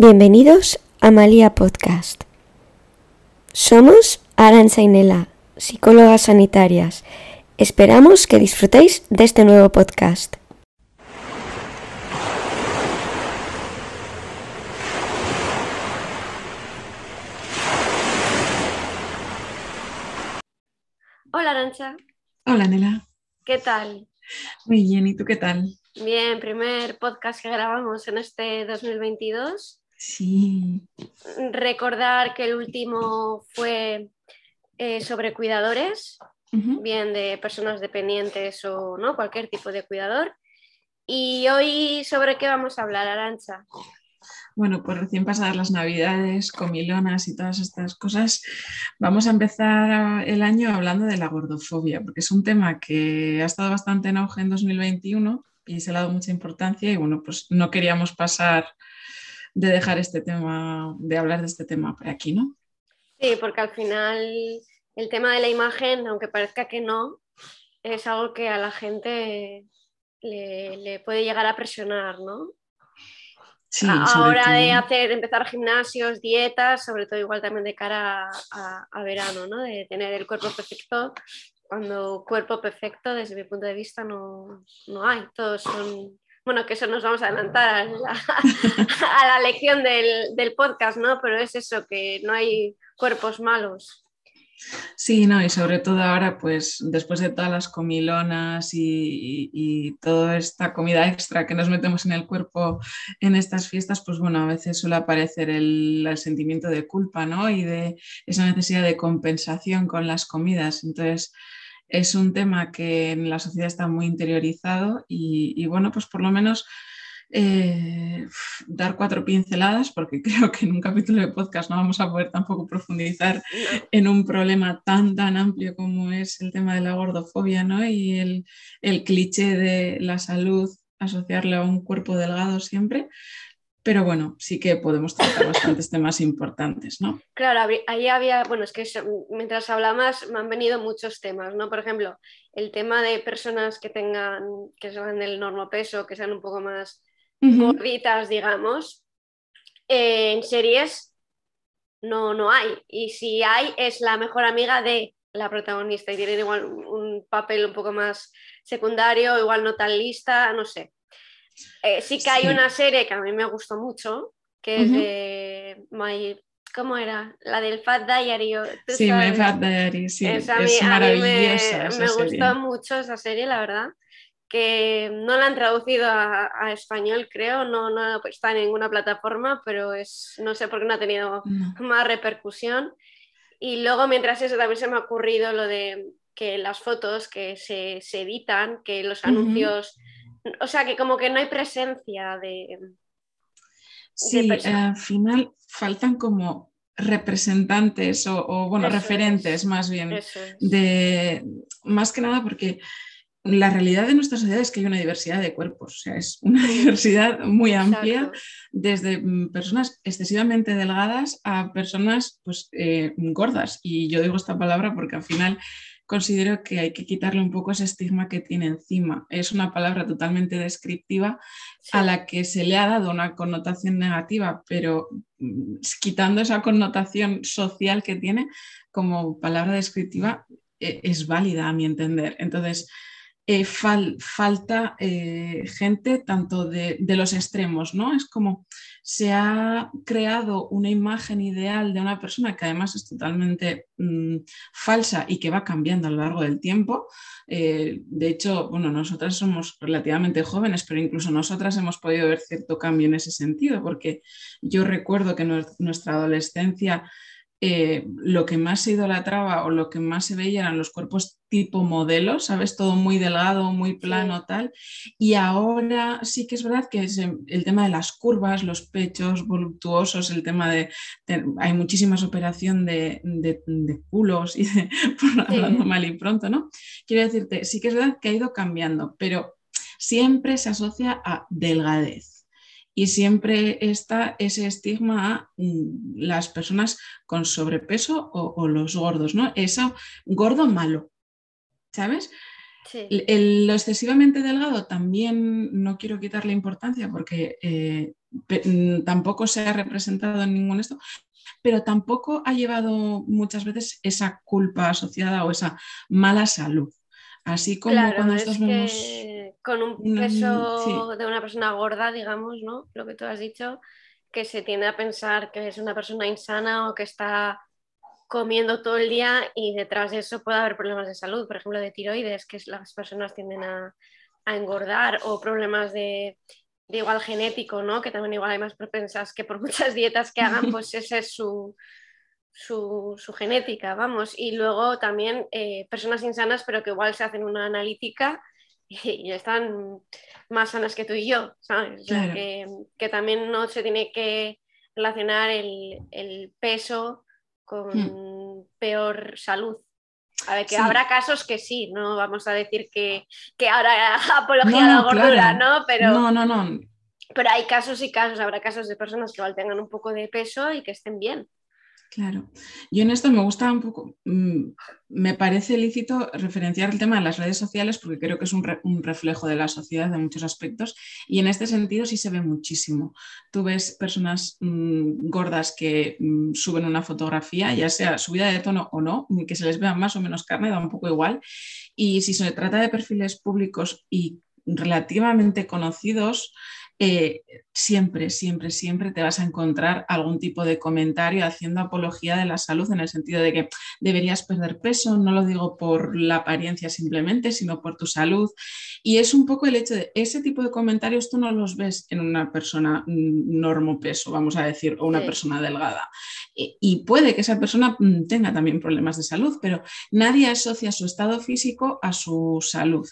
Bienvenidos a Malia Podcast. Somos Aranza y Nela, psicólogas sanitarias. Esperamos que disfrutéis de este nuevo podcast. Hola Arancha, Hola, Nela. ¿qué tal? Muy bien, ¿y tú qué tal? Bien, primer podcast que grabamos en este 2022. Sí, Recordar que el último fue eh, sobre cuidadores, bien de personas dependientes o no, cualquier tipo de cuidador. Y hoy sobre qué vamos a hablar, Arancha. Bueno, pues recién pasadas las navidades, comilonas y todas estas cosas, vamos a empezar el año hablando de la gordofobia, porque es un tema que ha estado bastante en auge en 2021 y se le ha dado mucha importancia y bueno, pues no queríamos pasar de dejar este tema, de hablar de este tema por aquí, ¿no? Sí, porque al final el tema de la imagen, aunque parezca que no, es algo que a la gente le, le puede llegar a presionar, ¿no? Sí, a sobre hora de hacer, empezar gimnasios, dietas, sobre todo igual también de cara a, a verano, ¿no? De tener el cuerpo perfecto, cuando cuerpo perfecto desde mi punto de vista no, no hay, todos son, bueno, que eso nos vamos a adelantar a la, lección del, podcast, ¿no? Pero es eso, que no hay cuerpos malos. Sí, no, y sobre todo ahora, pues después de todas las comilonas y toda esta comida extra que nos metemos en el cuerpo en estas fiestas, pues bueno, a veces suele aparecer el, el sentimiento de culpa, ¿no? Y de esa necesidad de compensación con las comidas. Entonces, es un tema que en la sociedad está muy interiorizado y, y bueno, pues por lo menos eh, dar cuatro pinceladas, porque creo que en un capítulo de podcast no vamos a poder tampoco profundizar en un problema tan, tan amplio como es el tema de la gordofobia, ¿no? Y el, el cliché de la salud, asociarle a un cuerpo delgado siempre. Pero bueno, sí que podemos tratar bastantes temas importantes, ¿no? Claro, ahí había, bueno, es que mientras hablabas me han venido muchos temas, ¿no? Por ejemplo, el tema de personas que tengan, que sean del normopeso, que sean un poco más Ujú. gorditas, digamos, eh, en series no, no hay. Y si hay, es la mejor amiga de la protagonista y tienen igual un papel un poco más secundario, igual no tan lista, no sé. Eh, sí que hay Sí. una serie que a mí me gustó mucho, que es de My... ¿Cómo era? La del Fat Diary. o- ¿tú Sí, sabes? My Fat Diary, sí, Esa a mí- es a mí maravillosa me, gustó mucho esa serie, la verdad. Que no la han traducido a, a español, creo, no, no está en ninguna plataforma, pero es, no sé por qué no ha tenido No. más repercusión. Y luego, mientras eso, también se me ha ocurrido lo de que las fotos que se, se editan, que los anuncios, o sea, que como que no hay presencia de... Sí, eh, al final faltan como representantes o, o, bueno, Eso es. referentes más bien es. de más que nada porque la realidad de nuestra sociedad es que hay una diversidad de cuerpos, o sea, es una diversidad muy amplia, Exacto. desde mm, personas excesivamente delgadas a personas pues eh, gordas. Y yo digo esta palabra porque al final considero que hay que quitarle un poco ese estigma que tiene encima. Es una palabra totalmente descriptiva Sí. a la que se le ha dado una connotación negativa, pero mm, quitando esa connotación social que tiene como palabra descriptiva, eh, es válida a mi entender. Entonces, eh, fal- falta eh, gente tanto de, los extremos, ¿no? Es como se ha creado una imagen ideal de una persona que además es totalmente mm, falsa y que va cambiando a lo largo del tiempo. Eh, de hecho, bueno, nosotras somos relativamente jóvenes, pero incluso nosotras hemos podido ver cierto cambio en ese sentido, porque yo recuerdo que nuestra adolescencia eh, lo que más se idolatraba o lo que más se veía eran los cuerpos tipo modelo, ¿sabes? Todo muy delgado, muy plano, Sí. tal. Y ahora sí que es verdad que es eh, el tema de las curvas, los pechos voluptuosos, el tema de, de- hay muchísimas operación de, de- de culos y de, por- hablando mal y pronto, ¿no? Quiero decirte, sí que es verdad que ha ido cambiando, pero siempre se asocia a delgadez. Y siempre está ese estigma a mm, las personas con sobrepeso o, o los gordos, ¿no? Eso, gordo malo, ¿sabes? Sí. El- el- lo excesivamente delgado también no quiero quitarle importancia porque eh, mm, tampoco se ha representado en ningún esto, pero tampoco ha llevado muchas veces esa culpa asociada o esa mala salud. Así como Claro, cuando es nosotros que vemos con un una- peso de una persona gorda, digamos, ¿no? Lo que tú has dicho, que se tiende a pensar que es una persona insana o que está comiendo todo el día y detrás de eso puede haber problemas de salud, por ejemplo, de tiroides, que las personas tienden a, a engordar, o problemas de, de igual genético, ¿no? Que también igual hay más propensas que por muchas dietas que hagan, pues esa es su, su, su genética, vamos. Y luego también eh, personas insanas, pero que igual se hacen una analítica y están más sanas que tú y yo, ¿sabes? Claro. que, que también no se tiene que relacionar el, el peso con peor salud. A ver, que Hmm. Sí. habrá casos que sí, no vamos a decir que, que ahora apología No, a la no, gordura, claro. ¿no? Pero, No, no, no. pero hay casos y casos, habrá casos de personas que igual tengan un poco de peso y que estén bien. Claro. Yo en esto me gusta un poco, mm, me parece lícito referenciar el tema de las redes sociales porque creo que es un, re- un reflejo de la sociedad en muchos aspectos y en este sentido sí se ve muchísimo. Tú ves personas mm, gordas que mm, suben una fotografía, ya sea subida de tono o no, que se les vea más o menos carne, da un poco igual. Y si se trata de perfiles públicos y relativamente conocidos, eh, siempre, siempre, siempre te vas a encontrar algún tipo de comentario haciendo apología de la salud en el sentido de que deberías perder peso, no lo digo por la apariencia simplemente, sino por tu salud. Y es un poco el hecho de ese tipo de comentarios tú no los ves en una persona mm, normopeso, vamos a decir, o una Sí. persona delgada. Y, y puede que esa persona mm, tenga también problemas de salud, pero nadie asocia su estado físico a su salud.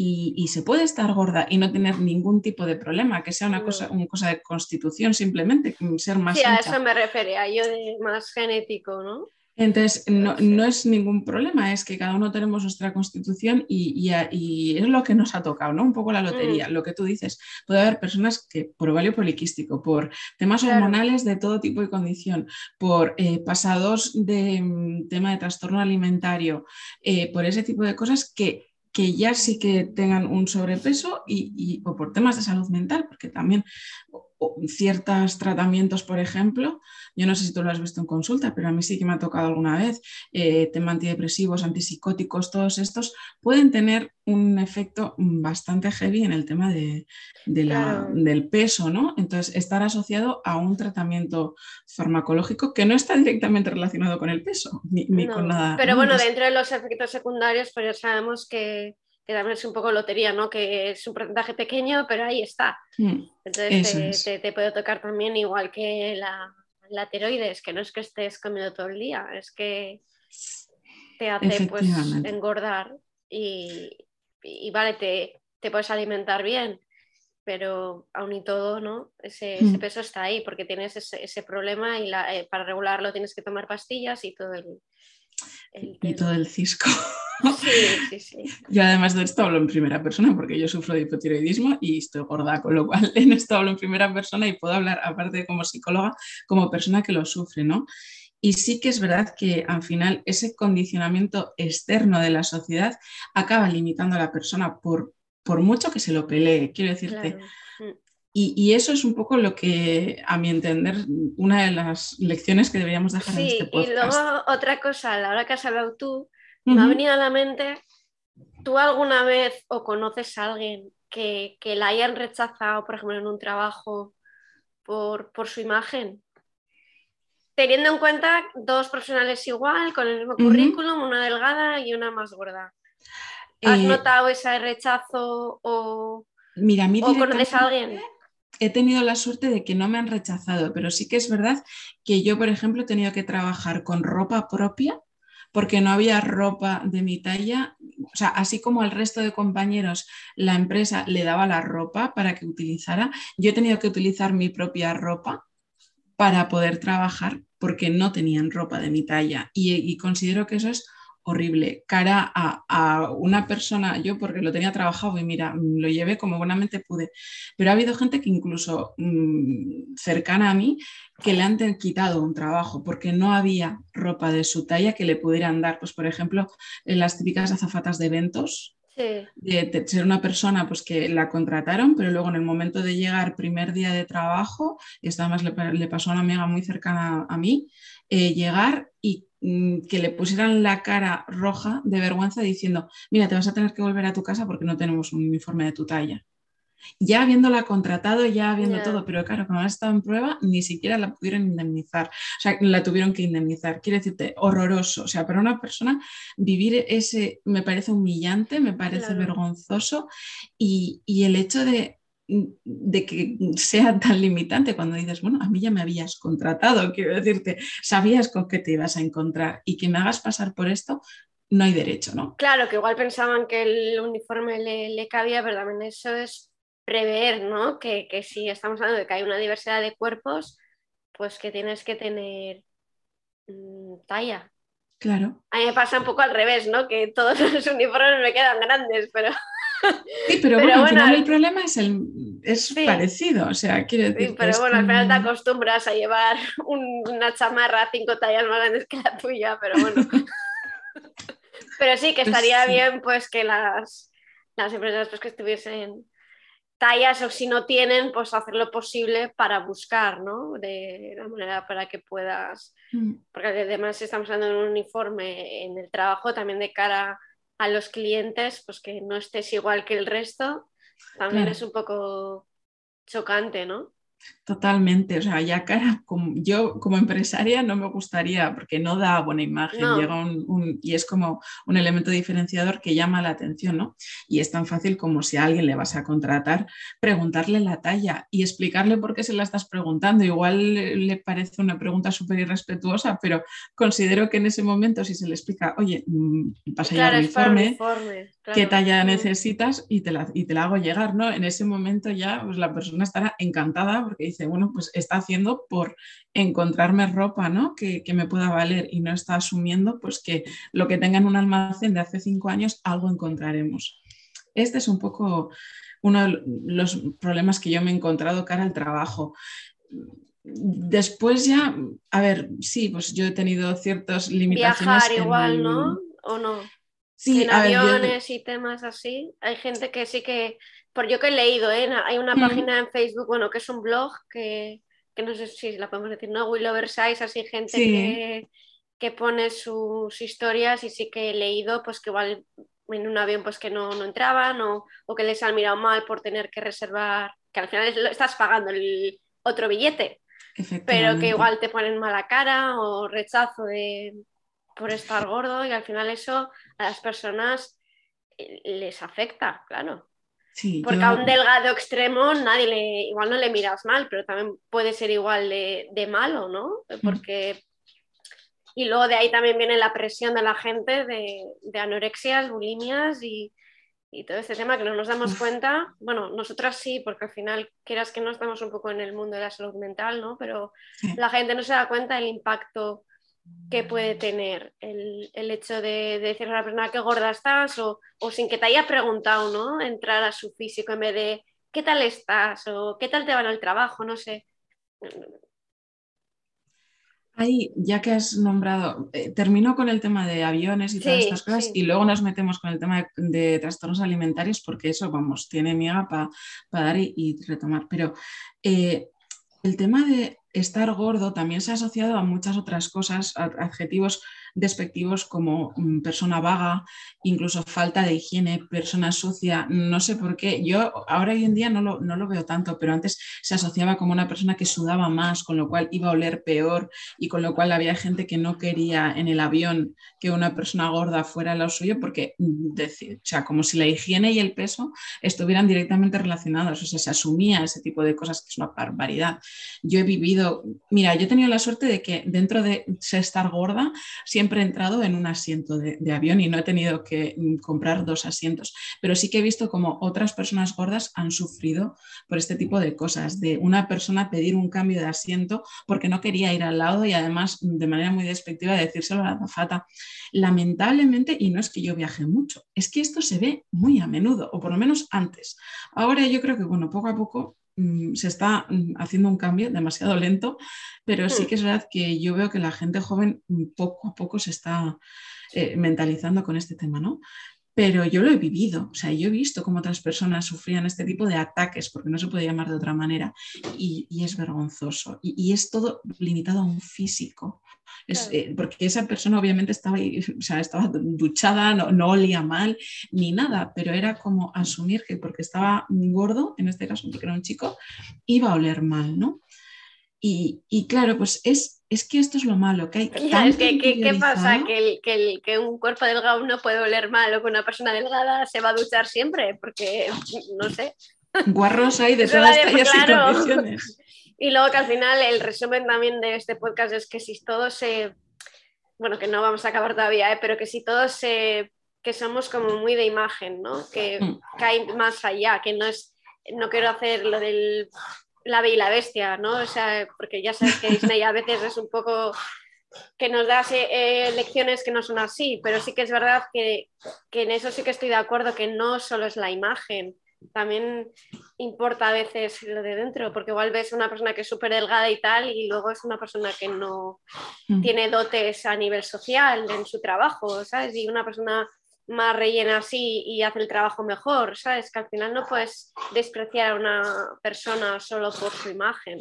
Y, y se puede estar gorda y no tener ningún tipo de problema, que sea una, cosa, una cosa de constitución simplemente, mm, ser más Sí, a eso me refería yo de más genético, ¿no? Entonces, no, no es ningún problema, es que cada uno tenemos nuestra constitución y, y es lo que nos ha tocado, ¿no? Un poco la lotería, lo que tú dices. Puede haber personas que por ovario poliquístico, por temas Claro. hormonales de todo tipo y condición, por eh, pasados de mm, tema de trastorno alimentario, eh, por ese tipo de cosas que, que ya sí que tengan un sobrepeso y, y- o por temas de salud mental, porque también ciertos tratamientos, por ejemplo, yo no sé si tú lo has visto en consulta, pero a mí sí que me ha tocado alguna vez, eh, tema antidepresivos, antipsicóticos, todos estos pueden tener un efecto bastante heavy en el tema de, de la- Claro. del peso, ¿no? Entonces, estar asociado a un tratamiento farmacológico que no está directamente relacionado con el peso, ni, ni No, con nada. Pero ¿no? bueno, dentro de los efectos secundarios, pues ya sabemos que, que también es un poco lotería, ¿no? Que es un porcentaje pequeño, pero ahí está. mm, Entonces te, es. te- te puede tocar también igual que la, la tiroides, que no es que estés comiendo todo el día, es que te hace pues engordar y, y vale, te, te puedes alimentar bien, pero aún y todo, ¿no? Ese, ese Mm. peso está ahí porque tienes ese, ese problema y la- eh, para regularlo tienes que tomar pastillas y todo el, el y todo el cisco. Sí, sí, sí. Yo además de esto hablo en primera persona porque yo sufro de hipotiroidismo y estoy gorda, con lo cual en esto hablo en primera persona y puedo hablar, aparte como psicóloga, como persona que lo sufre, ¿no? Y sí que es verdad que al final ese condicionamiento externo de la sociedad acaba limitando a la persona por, por mucho que se lo pelee, quiero decirte. Claro. Y, y eso es un poco lo que, a mi entender, una de las lecciones que deberíamos dejar en Sí, este y podcast. luego otra cosa, a la hora que has hablado tú, me ha venido a la mente, ¿tú alguna vez o conoces a alguien que, que la hayan rechazado, por ejemplo, en un trabajo por, por su imagen? Teniendo en cuenta dos profesionales igual, con el mismo currículum, una delgada y una más gorda. ¿Has Eh, notado ese rechazo o, Mira, a mí o conoces a alguien? He tenido la suerte de que no me han rechazado, pero sí que es verdad que yo, por ejemplo, he tenido que trabajar con ropa propia porque no había ropa de mi talla. O sea, así como al resto de compañeros la empresa le daba la ropa para que utilizara, yo he tenido que utilizar mi propia ropa para poder trabajar porque no tenían ropa de mi talla. Y, y considero que eso es horrible. Cara a, a una persona, yo porque lo tenía trabajado y mira, lo llevé como buenamente pude, pero ha habido gente que incluso mm, cercana a mí que le han quitado un trabajo porque no había ropa de su talla que le pudieran dar. Pues por ejemplo, en las típicas azafatas de eventos, de, ser una persona pues, que la contrataron, pero luego en el momento de llegar, primer día de trabajo, y esto además le, pasó a una amiga muy cercana a, mí, eh, llegar y mm, que le pusieran la cara roja de vergüenza diciendo, mira, te vas a tener que volver a tu casa porque no tenemos un uniforme de tu talla ya habiéndola contratado, ya habiendo todo, pero claro, cuando ha estado en prueba, ni siquiera la pudieron indemnizar, o sea, la tuvieron que indemnizar. Quiere decirte, horroroso, o sea, para una persona vivir ese me parece humillante, me parece vergonzoso y, el hecho de, de que sea tan limitante cuando dices, bueno, a mí ya me habías contratado, quiero decirte, sabías con qué te ibas a encontrar y que me hagas pasar por esto, no hay derecho, ¿no? Claro, que igual pensaban que el uniforme le, le cabía, pero también eso es prever, ¿no? Que, si estamos hablando de que hay una diversidad de cuerpos, pues que tienes que tener mm, talla. Claro. A mí me pasa un poco al revés, ¿no? Que todos los uniformes me quedan grandes, pero... Sí, pero, bueno, al final el problema es, el, es parecido, o sea, quiero decir... Sí, pero bueno, al final te acostumbras a llevar una chamarra cinco tallas más grandes que la tuya, pero bueno. pero sí, que pues estaría bien pues que las, las empresas pues, que estuviesen tallas o si no tienen, pues hacer lo posible para buscar, ¿no? De la manera para que puedas, mm. porque además estamos hablando de un uniforme en el trabajo también de cara a los clientes, pues que no estés igual que el resto, también es un poco chocante, ¿no? Totalmente, o sea, ya cara, como, yo como empresaria no me gustaría porque no da buena imagen, llega un, y es como un elemento diferenciador que llama la atención, ¿no? Y es tan fácil como si a alguien le vas a contratar, preguntarle la talla y explicarle por qué se la estás preguntando. Igual le parece una pregunta súper irrespetuosa, pero considero que en ese momento si se le explica, oye, mm, pasa ya el informe, qué talla necesitas y te, la, y te la hago llegar, ¿no? En ese momento ya pues, la persona estará encantada porque dice, bueno, pues está haciendo por encontrarme ropa, ¿no? Que, me pueda valer y no está asumiendo pues que lo que tenga en un almacén de hace cinco años, algo encontraremos. Este es un poco uno de los problemas que yo me he encontrado cara al trabajo. Después ya, a ver, sí, pues yo he tenido ciertas limitaciones. Viajar igual, ¿no? ¿O no? Sí, en aviones y temas así. Hay gente que sí que por yo que he leído, ¿eh? hay una página en Facebook, bueno, que es un blog que, no sé si la podemos decir, ¿no? Will Oversize, así gente que, pone sus historias y sí que he leído, pues que igual en un avión pues que no, entraban o, que les han mirado mal por tener que reservar, que al final estás pagando el otro billete, pero que igual te ponen mala cara o rechazo de, por estar gordo y al final eso a las personas eh, les afecta, claro. Porque a un delgado extremo nadie le, igual no le miras mal, pero también puede ser igual de, malo, ¿no? Porque... Y luego de ahí también viene la presión de la gente de, anorexias, bulimias y, todo este tema que no nos damos cuenta. Bueno, nosotras sí, porque al final, quieras que no estamos un poco en el mundo de la salud mental, ¿no? Pero la gente no se da cuenta del impacto que puede tener el, hecho de, decir a una persona que gorda estás o, sin que te haya preguntado, ¿no? Entrar a su físico en vez de ¿qué tal estás? o ¿qué tal te va en el trabajo? No sé. Ahí, ya que has nombrado, eh, termino con el tema de aviones y todas estas cosas y luego nos metemos con el tema de, trastornos alimentarios porque eso, vamos, tiene miga para dar y, retomar. Pero eh, el tema de estar gordo también se ha asociado a muchas otras cosas, adjetivos despectivos como mm, persona vaga, incluso falta de higiene, persona sucia, no sé por qué. Yo ahora hoy en día no lo, no lo, veo tanto, pero antes se asociaba como una persona que sudaba más, con lo cual iba a oler peor y con lo cual había gente que no quería en el avión que una persona gorda fuera lo suyo porque, mm, o sea, como si la higiene y el peso estuvieran directamente relacionados, o sea, se asumía ese tipo de cosas que es una barbaridad. Yo he vivido, mira, yo he tenido la suerte de que dentro de estar gorda, siempre he entrado en un asiento de, avión y no he tenido que mm, comprar dos asientos, pero sí que he visto como otras personas gordas han sufrido por este tipo de cosas, de una persona pedir un cambio de asiento porque no quería ir al lado y además mm, de manera muy despectiva decírselo a la azafata. Lamentablemente, y no es que yo viaje mucho, es que esto se ve muy a menudo, o por lo menos antes. Ahora yo creo que, bueno, poco a poco se está mm, haciendo un cambio demasiado lento, pero sí hmm. que es verdad que yo veo que la gente joven mm, poco a poco se está eh, mentalizando con este tema, ¿no? Pero yo lo he vivido, o sea, yo he visto cómo otras personas sufrían este tipo de ataques, porque no se puede llamar de otra manera, y, es vergonzoso, y, es todo limitado a un físico. Eh, porque esa persona obviamente estaba, o sea, estaba duchada, no, no, olía mal ni nada, pero era como asumir que porque estaba gordo, en este caso porque era un chico, iba a oler mal, ¿no? Y, y claro, pues es es que esto es lo malo, que hay ¿qué pasa? ¿Que, el, que, un cuerpo delgado no puede oler mal o que una persona delgada se va a duchar siempre, porque no sé. Guarros hay de todas tallas y Y luego que al final el resumen también de este podcast es que si todos se, bueno, que no vamos a acabar todavía, ¿eh? pero que si todos se, que somos como muy de imagen, ¿no? Que, mm. que hay más allá, que no es, no quiero hacer lo del la Bella y la Bestia, ¿no? O sea, porque ya sabes que Disney a veces es un poco que nos da eh, lecciones que no son así, pero sí que es verdad que, en eso sí que estoy de acuerdo, que no solo es la imagen, también importa a veces lo de dentro, porque igual ves una persona que es súper delgada y tal, y luego es una persona que no mm. tiene dotes a nivel social en su trabajo, ¿sabes? Y una persona más rellena así y hace el trabajo mejor, ¿sabes? Que al final no puedes despreciar a una persona solo por su imagen.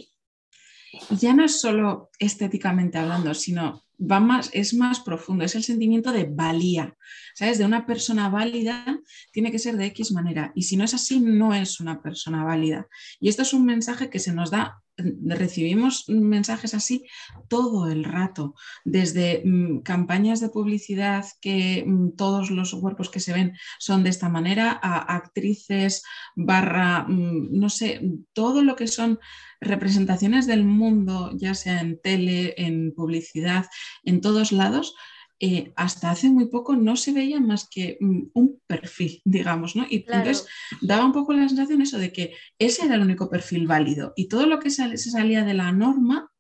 Ya no es solo estéticamente hablando, sino va más, es más profundo, es el sentimiento de valía. ¿Sabes? De una persona válida tiene que ser de X manera. Y si no es así, no es una persona válida. Y esto es un mensaje que se nos da recibimos mensajes así todo el rato, desde mm, campañas de publicidad que mm, todos los cuerpos que se ven son de esta manera, a actrices barra, mm, no sé, todo lo que son representaciones del mundo, ya sea en tele, en publicidad, en todos lados, eh, hasta hace muy poco no se veía más que mm, un perfil, digamos, ¿no? Y entonces daba un poco la sensación eso de que ese era el único perfil válido y todo lo que se salía de la norma,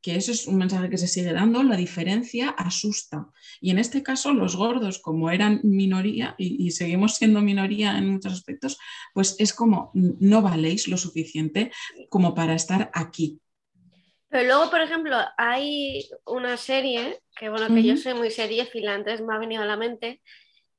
que eso es un mensaje que se sigue dando, la diferencia asusta. Y en este caso los gordos, como eran minoría y, y seguimos siendo minoría en muchos aspectos, pues es como no valéis lo suficiente como para estar aquí. Pero luego, por ejemplo, hay una serie, que bueno, que yo soy muy serie antes me ha venido a la mente,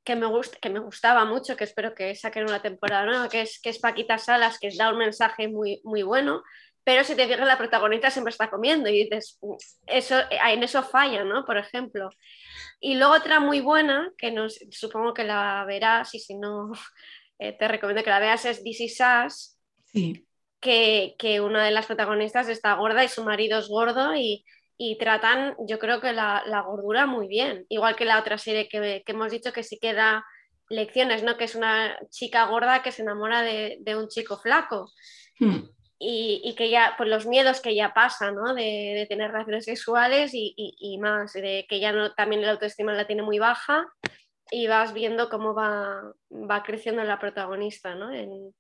que me, gusta, que me gustaba mucho, que espero que saquen una temporada nueva, que es, que es Paquita Salas, que da un mensaje muy, muy bueno, pero si te fijas, la protagonista siempre está comiendo y dices, eso, en eso falla, ¿no? Por ejemplo. Y luego otra muy buena, que nos, supongo que la verás y si no, eh, te recomiendo que la veas, es This Is Sí que, una de las protagonistas está gorda y su marido es gordo y, tratan, yo creo que la, gordura muy bien, igual que la otra serie que, hemos dicho que sí que da lecciones, ¿no? que es una chica gorda que se enamora de, un chico flaco. Hmm. Y, que ya, pues los miedos que ya pasa, ¿no? De, tener relaciones sexuales y, más, de que ya no, también la autoestima la tiene muy baja y vas viendo cómo va, va creciendo la protagonista, ¿no? En,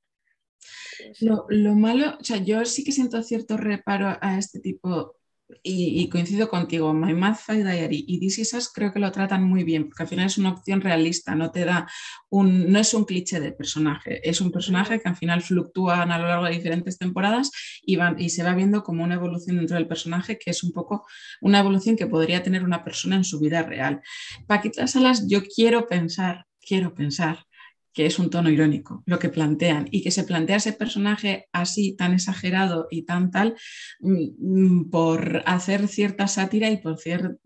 lo, lo, malo, o sea, yo sí que siento cierto reparo a este tipo y, coincido contigo, My Math Fight Diary y This creo que lo tratan muy bien, porque al final es una opción realista, no te da un, no es un cliché de personaje, es un personaje que al final fluctúan a lo largo de diferentes temporadas y, van, y se va viendo como una evolución dentro del personaje que es un poco una evolución que podría tener una persona en su vida real. Paquita Salas, yo quiero pensar, quiero pensar que es un tono irónico, lo que plantean, y que se plantea ese personaje así, tan exagerado y tan tal, mm, mm, por hacer cierta sátira y por hacer,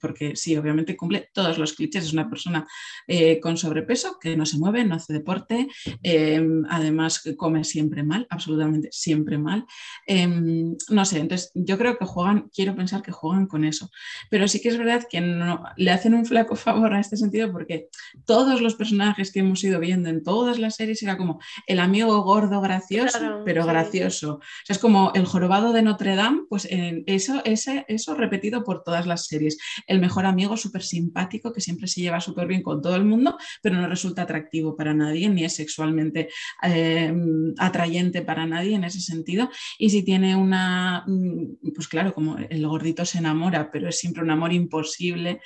porque sí, obviamente cumple todos los clichés, es una persona eh, con sobrepeso que no se mueve, no hace deporte, em, además come siempre mal, absolutamente siempre mal. Em, no sé, entonces yo creo que juegan, quiero pensar que juegan con eso, pero sí que es verdad que no, le hacen un flaco favor a este sentido porque todos los personajes que hemos ido viendo en todas las series era como el amigo gordo gracioso, pero gracioso. O sea, es como el jorobado de Notre Dame, pues en eso, ese, eso repetido por todas las series. El mejor amigo súper simpático que siempre se lleva súper bien con todo el mundo, pero no resulta atractivo para nadie, ni es sexualmente eh, atrayente para nadie en ese sentido. Y si tiene una, mm, pues claro, como el gordito se enamora, pero es siempre un amor imposible.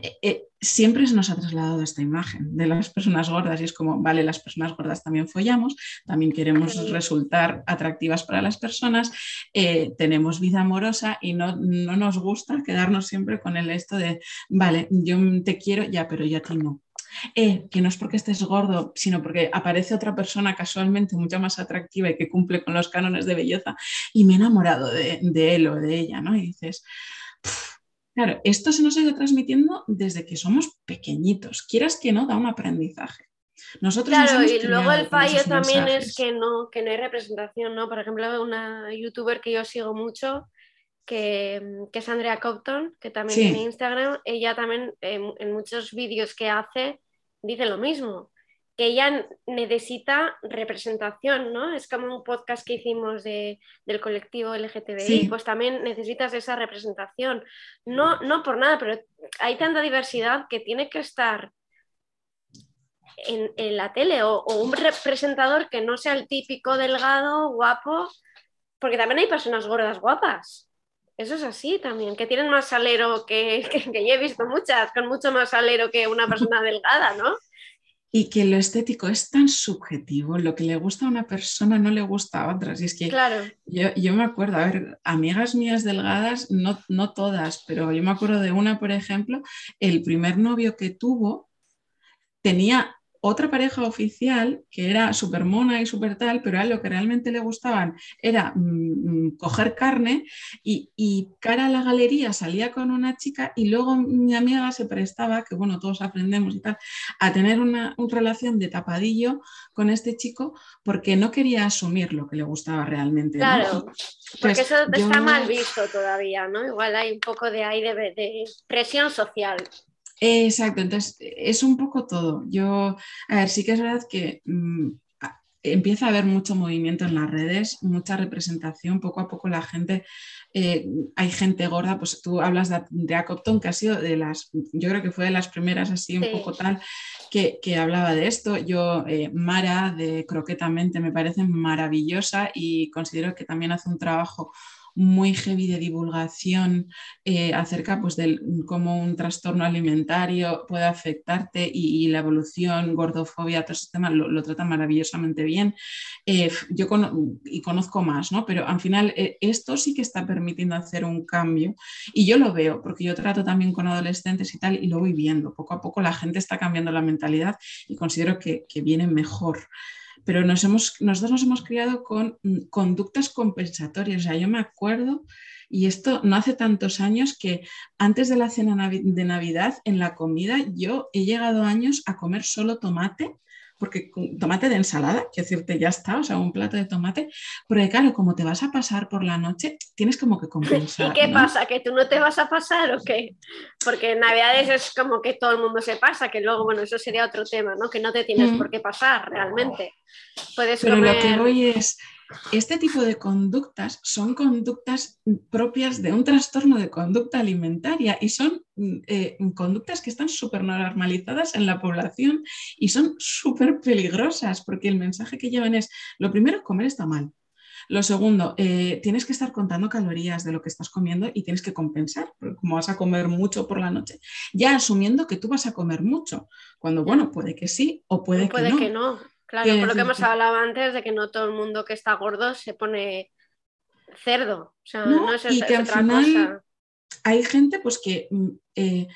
Eh, eh, siempre se nos ha trasladado esta imagen de las personas gordas y es como, vale, las personas gordas también follamos, también queremos resultar atractivas para las personas, eh, tenemos vida amorosa y no, nos gusta quedarnos siempre con el esto de, vale, yo te quiero ya, pero ya a ti no. eh, que no es porque estés gordo, sino porque aparece otra persona casualmente mucho más atractiva y que cumple con los cánones de belleza y me he enamorado de, él o de ella, ¿no? Y dices, claro, esto se nos ha ido transmitiendo desde que somos pequeñitos, quieras que no, da un aprendizaje. Nosotros claro, y luego el fallo también es que no, que no hay representación, ¿no? Por ejemplo, una youtuber que yo sigo mucho, que, es Andrea Compton, que también tiene Instagram, ella también en, muchos vídeos que hace dice lo mismo, que ella necesita representación, ¿no? Es como un podcast que hicimos de, del colectivo LGTBI, pues también necesitas esa representación. No, no por nada, pero hay tanta diversidad que tiene que estar en, la tele o, un presentador que no sea el típico delgado, guapo, porque también hay personas gordas guapas. Eso es así también, que tienen más salero que, que, yo he visto muchas, con mucho más salero que una persona delgada, ¿no? Y que lo estético es tan subjetivo, lo que le gusta a una persona no le gusta a otras. Y es que claro. yo, yo, me acuerdo, a ver, amigas mías delgadas, no, no todas, pero yo me acuerdo de una, por ejemplo, el primer novio que tuvo tenía otra pareja oficial que era súper mona y súper tal, pero a lo que realmente le gustaban era mm, mm, coger carne y, cara a la galería salía con una chica y luego mi amiga se prestaba, que bueno, todos aprendemos y tal, a tener una, relación de tapadillo con este chico porque no quería asumir lo que le gustaba realmente. Claro, porque eso está mal visto todavía, ¿no? Igual hay un poco de, ahí de presión social. Exacto, entonces es un poco todo. Yo, a ver, sí que es verdad que mm, empieza a haber mucho movimiento en las redes, mucha representación, poco a poco la gente, eh, hay gente gorda, pues tú hablas de, de que ha sido de las, yo creo que fue de las primeras así un poco tal, que, hablaba de esto. Yo, eh, Mara de Croquetamente me parece maravillosa y considero que también hace un trabajo muy heavy de divulgación eh, acerca pues, de cómo un trastorno alimentario puede afectarte y, la evolución, gordofobia, todo ese tema lo, trata maravillosamente bien. Eh, yo y conozco más, ¿no? pero al final eh, esto sí que está permitiendo hacer un cambio y yo lo veo porque yo trato también con adolescentes y tal y lo voy viendo. Poco a poco la gente está cambiando la mentalidad y considero que, que viene mejor pero nos hemos, nosotros nos hemos criado con conductas compensatorias. O sea, yo me acuerdo, y esto no hace tantos años, que antes de la cena de Navidad, en la comida, yo he llegado años a comer solo tomate porque tomate de ensalada, que decirte, ya está, o sea, un plato de tomate, porque claro, como te vas a pasar por la noche, tienes como que compensar. ¿Y qué pasa? ¿Que tú no te vas a pasar o qué? Porque en Navidades es como que todo el mundo se pasa, que luego, bueno, eso sería otro tema, ¿no? Que no te tienes mm. por qué pasar realmente. Puedes Pero lo que voy es, este tipo de conductas son conductas propias de un trastorno de conducta alimentaria y son mm, eh, conductas que están súper normalizadas en la población y son súper peligrosas porque el mensaje que llevan es, lo primero, comer está mal. Lo segundo, eh, tienes que estar contando calorías de lo que estás comiendo y tienes que compensar, porque como vas a comer mucho por la noche, ya asumiendo que tú vas a comer mucho, cuando bueno, puede que sí o puede, puede que no. Claro, por lo que hemos hablado antes de que no todo el mundo que está gordo se pone cerdo. O sea, no, es, y que al final hay gente pues que mm, eh,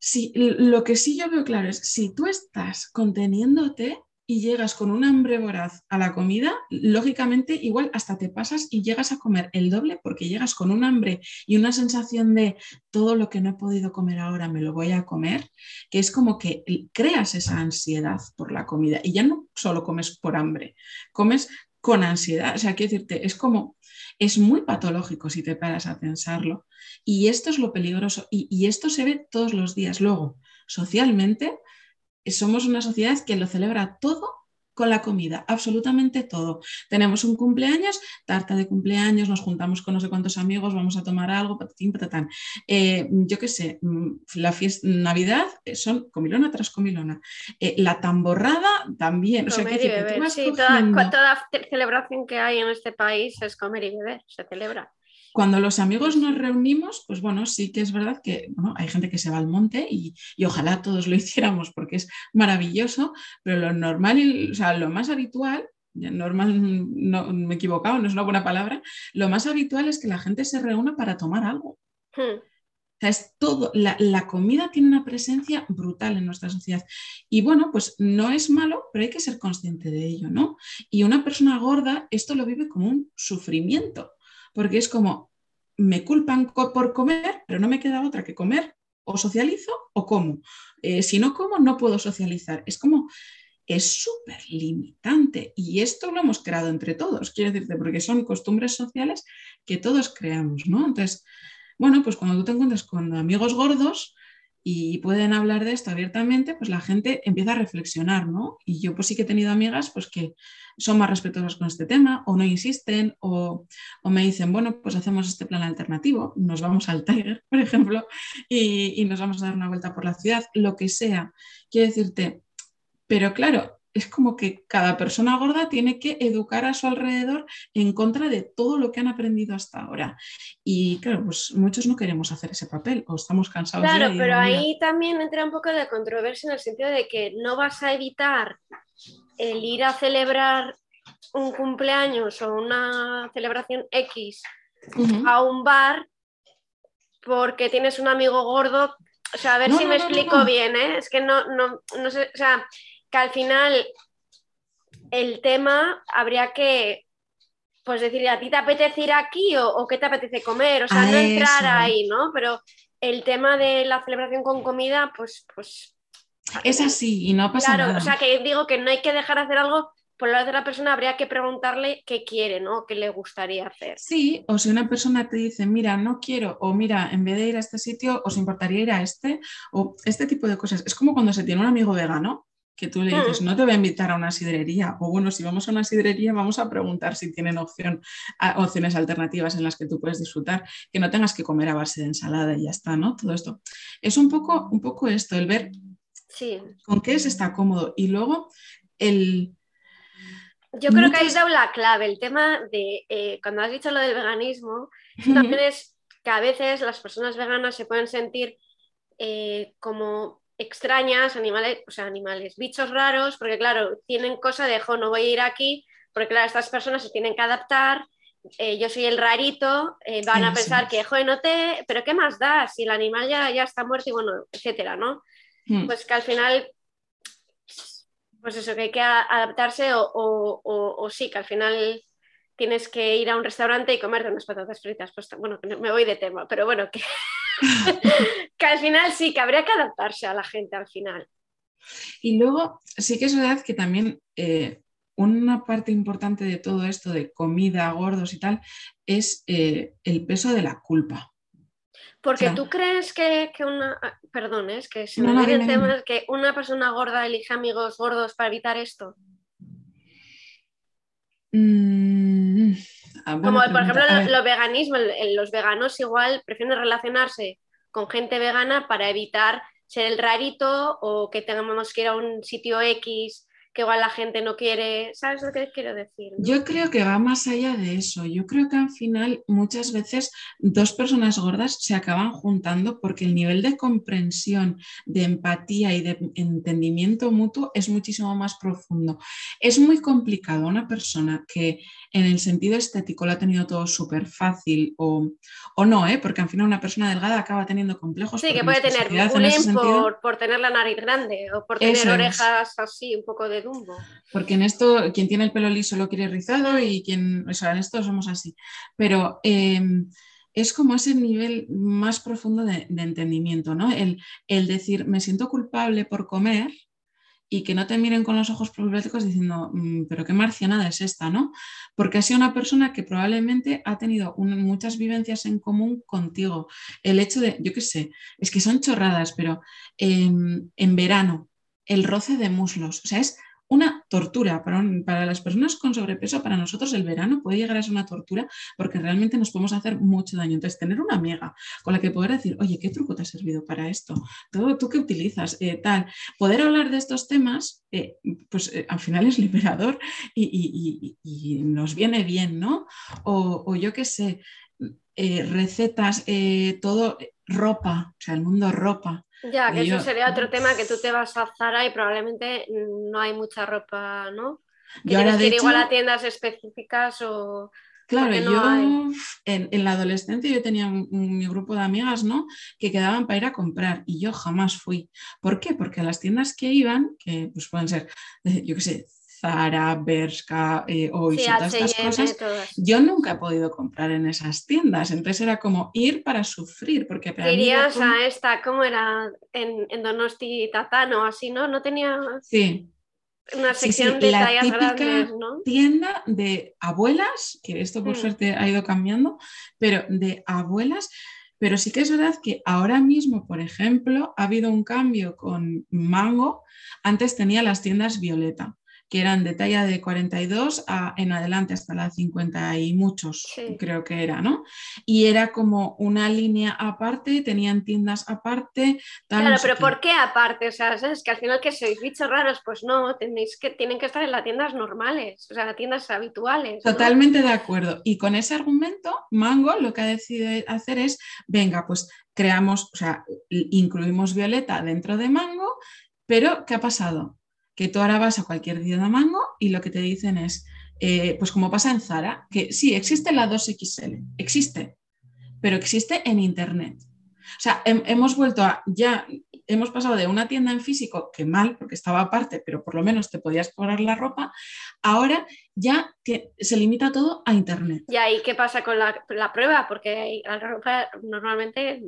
si, lo que sí yo veo claro es si tú estás conteniéndote, y llegas con un hambre voraz a la comida, lógicamente igual hasta te pasas y llegas a comer el doble porque llegas con un hambre y una sensación de todo lo que no he podido comer ahora me lo voy a comer, que es como que creas esa ansiedad por la comida. Y ya no solo comes por hambre, comes con ansiedad, o sea, quiero decirte, es como, es muy patológico si te paras a pensarlo. Y esto es lo peligroso. Y, y esto se ve todos los días. Luego, socialmente, somos una sociedad que lo celebra todo con la comida, absolutamente todo. Tenemos un cumpleaños, tarta de cumpleaños, nos juntamos con no sé cuántos amigos, vamos a tomar algo, patatín, patatán. Eh, yo qué sé, mm, la fiesta, Navidad eh, son comilona tras comilona. Eh, la tamborrada también. O sea, sí, toda celebración que hay en este país es comer y beber, se celebra. Cuando los amigos nos reunimos, pues bueno, sí que es verdad que hay gente que se va al monte y, ojalá todos lo hiciéramos porque es maravilloso, pero lo normal, o sea, lo más habitual, normal, no me he equivocado, no es una buena palabra, lo más habitual es que la gente se reúna para tomar algo. Hmm. sea, es todo, la, la, comida tiene una presencia brutal en nuestra sociedad. Y bueno, pues no es malo, pero hay que ser consciente de ello, ¿no? Y una persona gorda esto lo vive como un sufrimiento, porque es como, me culpan por comer, pero no me queda otra que comer, o socializo o como. Eh, si no como, no puedo socializar. Es como, es súper limitante y esto lo hemos creado entre todos, quiero decirte, porque son costumbres sociales que todos creamos, ¿no? Entonces, bueno, pues cuando tú te encuentras con amigos gordos y pueden hablar de esto abiertamente, pues la gente empieza a reflexionar, ¿no? Y yo pues sí que he tenido amigas pues que son más respetuosas con este tema o no insisten o, me dicen, bueno, pues hacemos este plan alternativo, nos vamos al Tiger, por ejemplo, y, y nos vamos a dar una vuelta por la ciudad, lo que sea. Quiero decirte, pero claro, es como que cada persona gorda tiene que educar a su alrededor en contra de todo lo que han aprendido hasta ahora. Y claro, pues muchos no queremos hacer ese papel o estamos cansados. Claro, pero ahí también entra un poco de controversia en el sentido de que no vas a evitar el ir a celebrar un cumpleaños o una celebración X a un bar porque tienes un amigo gordo. O sea, a ver si me explico bien, ¿eh? Es que no, no, no sé, o sea, que al final el tema habría que pues decir, ¿a ti te apetece ir aquí o, qué te apetece comer? O sea, no entrar ahí, ¿no? Pero el tema de la celebración con comida, pues, pues. Es así y no pasa claro, nada. O sea, que digo que no hay que dejar de hacer algo por la persona habría que preguntarle qué quiere, ¿no? ¿Qué le gustaría hacer? Sí, o si una persona te dice, mira, no quiero, o mira, en vez de ir a este sitio, os importaría ir a este, o este tipo de cosas. Es como cuando se tiene un amigo vegano, que tú le dices, mm. no te voy a invitar a una sidrería, o bueno, si vamos a una sidrería, vamos a preguntar si tienen opción, opciones alternativas en las que tú puedes disfrutar, que no tengas que comer a base de ensalada y ya está, ¿no? Todo esto. Es un poco, un poco esto, el ver con qué se está cómodo. Y luego el... Yo creo que ahí dado la clave, el tema de, eh, cuando has dicho lo del veganismo, también es que a veces las personas veganas se pueden sentir eh, como extrañas, animales, o sea, animales, bichos raros, porque claro, tienen cosa de, jo, no voy a ir aquí, porque claro, estas personas se tienen que adaptar, eh, yo soy el rarito, eh, van a pensar que, joder, no te, pero ¿qué más da? Si el animal ya, ya está muerto y bueno, etcétera, ¿no? Hmm. Pues que al final, pues eso, que hay que adaptarse o, o, sí, que al final tienes que ir a un restaurante y comerte unas patatas fritas. Pues bueno, me voy de tema, pero bueno, que, que al final sí, que habría que adaptarse a la gente al final. Y luego, sí que es verdad que también eh, una parte importante de todo esto de comida, gordos y tal, es eh, el peso de la culpa. Porque tú crees que, una, ah, perdón, es que se me el tema que una persona gorda elige amigos gordos para evitar esto. Mm, Como por ejemplo los veganismo, los veganos igual prefieren relacionarse con gente vegana para evitar ser el rarito o que tengamos que ir a un sitio X que igual la gente no quiere, ¿sabes lo que quiero decir? Yo creo que va más allá de eso. Yo creo que al final muchas veces dos personas gordas se acaban juntando porque el nivel de comprensión, de empatía y de entendimiento mutuo es muchísimo más profundo. Es muy complicado una persona que en el sentido estético lo ha tenido todo súper fácil o, no, ¿eh? porque al final una persona delgada acaba teniendo complejos. Sí, que puede tener bullying por, por, tener la nariz grande o por tener orejas así, un poco de dumbo. Porque en esto, quien tiene el pelo liso lo quiere rizado y quien, o sea, en esto somos así. Pero... Em, es como ese nivel más profundo de, entendimiento, ¿no? El, el, decir, me siento culpable por comer, y que no te miren con los ojos problemáticos diciendo, mm, pero qué marcianada es esta, ¿no? Porque ha sido una persona que probablemente ha tenido muchas vivencias en común contigo. El hecho de, yo qué sé, es que son chorradas, pero em, en verano, el roce de muslos, o sea, es una tortura. Para, las personas con sobrepeso, para nosotros el verano puede llegar a ser una tortura porque realmente nos podemos hacer mucho daño. Entonces, tener una amiga con la que poder decir, oye, ¿qué truco te ha servido para esto? ¿Tú, tú qué utilizas? Eh, tal. Poder hablar de estos temas, eh, pues eh, al final es liberador y, nos viene bien, ¿no? O, o yo qué sé, recetas, todo, ropa, o sea, el mundo ropa. Ya, que eso sería otro tema que tú te vas a Zara y probablemente no hay mucha ropa, ¿no? Que tienes que ir igual a tiendas específicas o... Claro, yo en, la adolescencia yo tenía mi grupo de amigas, ¿no? Que quedaban para ir a comprar y yo jamás fui. ¿Por qué? Porque a las tiendas que iban, que pues pueden ser, yo qué sé, Zara, Bershka, eh, todas estas cosas, yo nunca he podido comprar en esas tiendas. Entonces era como ir para sufrir, porque Irías a esta, ¿cómo era? En, en Donosti Tatano, así, ¿no? No tenía... Sí una sección de la típica tienda de abuelas, que esto por mm. suerte ha ido cambiando, pero de abuelas. Pero sí que es verdad que ahora mismo, por ejemplo, ha habido un cambio con Mango. Antes tenía las tiendas Violeta que eran de talla de 42 a, en adelante hasta la 50 y muchos, creo que era, ¿no? Y era como una línea aparte, tenían tiendas aparte. claro, pero ¿por qué aparte? O sea, ¿sabes? Que al final que sois bichos raros, pues no, tenéis que, tienen que estar en las tiendas normales, o sea, las tiendas habituales. Totalmente de acuerdo. Y con ese argumento, Mango lo que ha decidido hacer es, venga, pues creamos, o sea, incluimos Violeta dentro de Mango, pero ¿qué ha pasado? Que tú ahora vas a cualquier día de Mango y lo que te dicen es, eh, pues como pasa en Zara, que sí, existe la 2XL, existe, pero existe en Internet. O sea, hemos vuelto a, ya hemos pasado de una tienda en físico, que mal, porque estaba aparte, pero por lo menos te podías cobrar la ropa, ahora ya se limita todo a Internet. ¿Y ahí qué pasa con la, prueba? Porque la ropa normalmente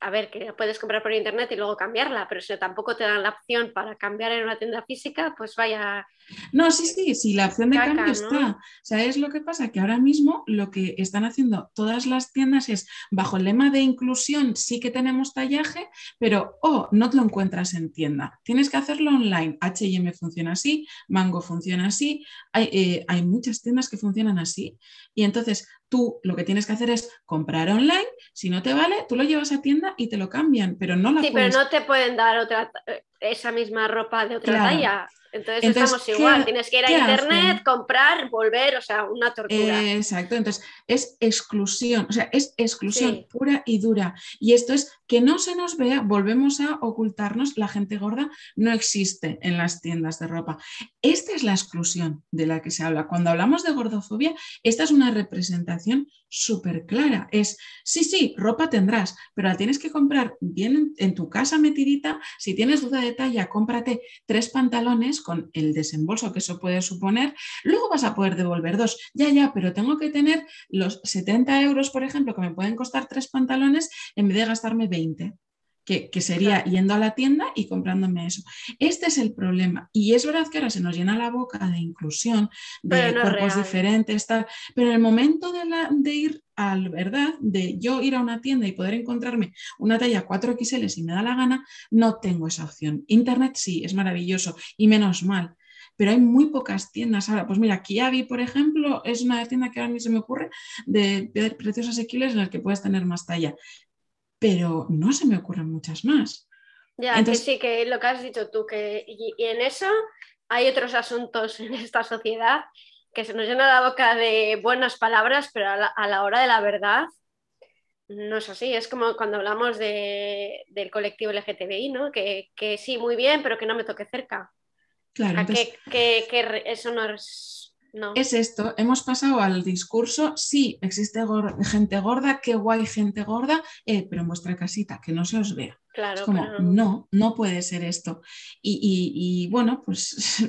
a ver, que puedes comprar por internet y luego cambiarla, pero si tampoco te dan la opción para cambiar en una tienda física, pues vaya. No, sí, sí, sí, la opción de cambio está. O sea, es lo que pasa que ahora mismo lo que están haciendo todas las tiendas es bajo el lema de inclusión, sí que tenemos tallaje, pero oh, no te lo encuentras en tienda. Tienes que hacerlo online. HM funciona así, Mango funciona así, hay, eh, hay muchas tiendas que funcionan así. Y entonces tú lo que tienes que hacer es comprar online, si no te vale, tú lo llevas a tienda y te lo cambian, pero no la Sí, pero no te pueden dar otra eh, esa misma ropa de otra talla. Entonces, estamos igual, tienes que ir a internet, comprar, volver, o sea, una tortura. exacto, entonces es exclusión, o sea, es exclusión pura y dura. Y esto es que no se nos vea, volvemos a ocultarnos, la gente gorda no existe en las tiendas de ropa. Esta es la exclusión de la que se habla. Cuando hablamos de gordofobia, esta es una representación súper clara. Es, sí, sí, ropa tendrás, pero la tienes que comprar bien en, tu casa metidita. Si tienes duda de talla, cómprate tres pantalones con el desembolso que eso puede suponer. Luego vas a poder devolver dos. Ya, ya, pero tengo que tener los 70 euros, por ejemplo, que me pueden costar tres pantalones en vez de gastarme 20 que, sería yendo a la tienda y comprándome eso. Este es el problema. Y es verdad que ahora se nos llena la boca de inclusión, de cuerpos diferentes, tal, pero en el momento de, la, de ir al verdad, de yo ir a una tienda y poder encontrarme una talla 4XL si me da la gana, no tengo esa opción. Internet sí, es maravilloso y menos mal pero hay muy pocas tiendas ahora. Pues mira, Kiabi, por ejemplo, es una tienda que ahora mí se me ocurre de precios asequibles en el que puedes tener más talla pero no se me ocurren muchas más. Ya, que sí, que lo que has dicho tú, que y, en eso hay otros asuntos en esta sociedad que se nos llena la boca de buenas palabras, pero a la, hora de la verdad no es así. Es como cuando hablamos del colectivo LGTBI, ¿no? Que, sí, muy bien, pero que no me toque cerca. Claro. que, que, eso no es es esto, hemos pasado al discurso, sí, existe gente gorda, qué guay gente gorda, eh, pero en vuestra casita, que no se os vea. Claro, es como, no, no puede ser esto. Y, bueno, pues,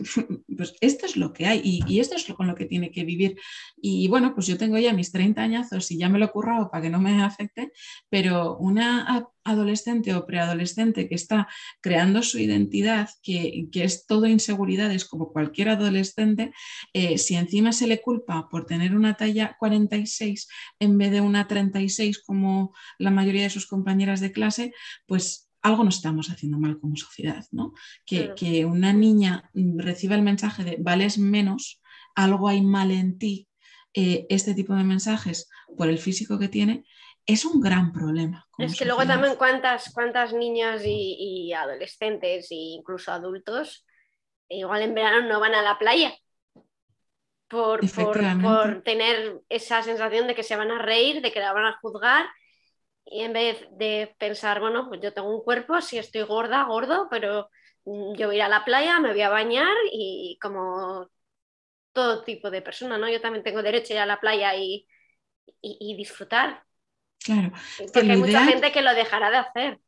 pues, esto es lo que hay y, esto es lo, con lo que tiene que vivir. Y bueno, pues yo tengo ya mis 30 añazos y ya me lo he currado para que no me afecte, pero una adolescente o preadolescente que está creando su identidad, que, es todo inseguridades como cualquier adolescente, eh, si encima se le culpa por tener una talla 46 en vez de una 36 como la mayoría de sus compañeras de clase, pues algo nos estamos haciendo mal como sociedad, ¿no? Que, una niña reciba el mensaje de vales menos, algo hay mal en ti, eh, este tipo de mensajes por el físico que tiene, es un gran problema. Es que luego también cuántas, cuántas niñas y, adolescentes e incluso adultos igual en verano no van a la playa por, por, tener esa sensación de que se van a reír, de que la van a juzgar y en vez de pensar, bueno, pues yo tengo un cuerpo, si estoy gorda, gordo, pero mm, yo voy a ir a la playa, me voy a bañar y como todo tipo de persona, ¿no? Yo también tengo derecho a ir a la playa y, y, disfrutar. Claro. Porque hay mucha gente que lo dejará de hacer.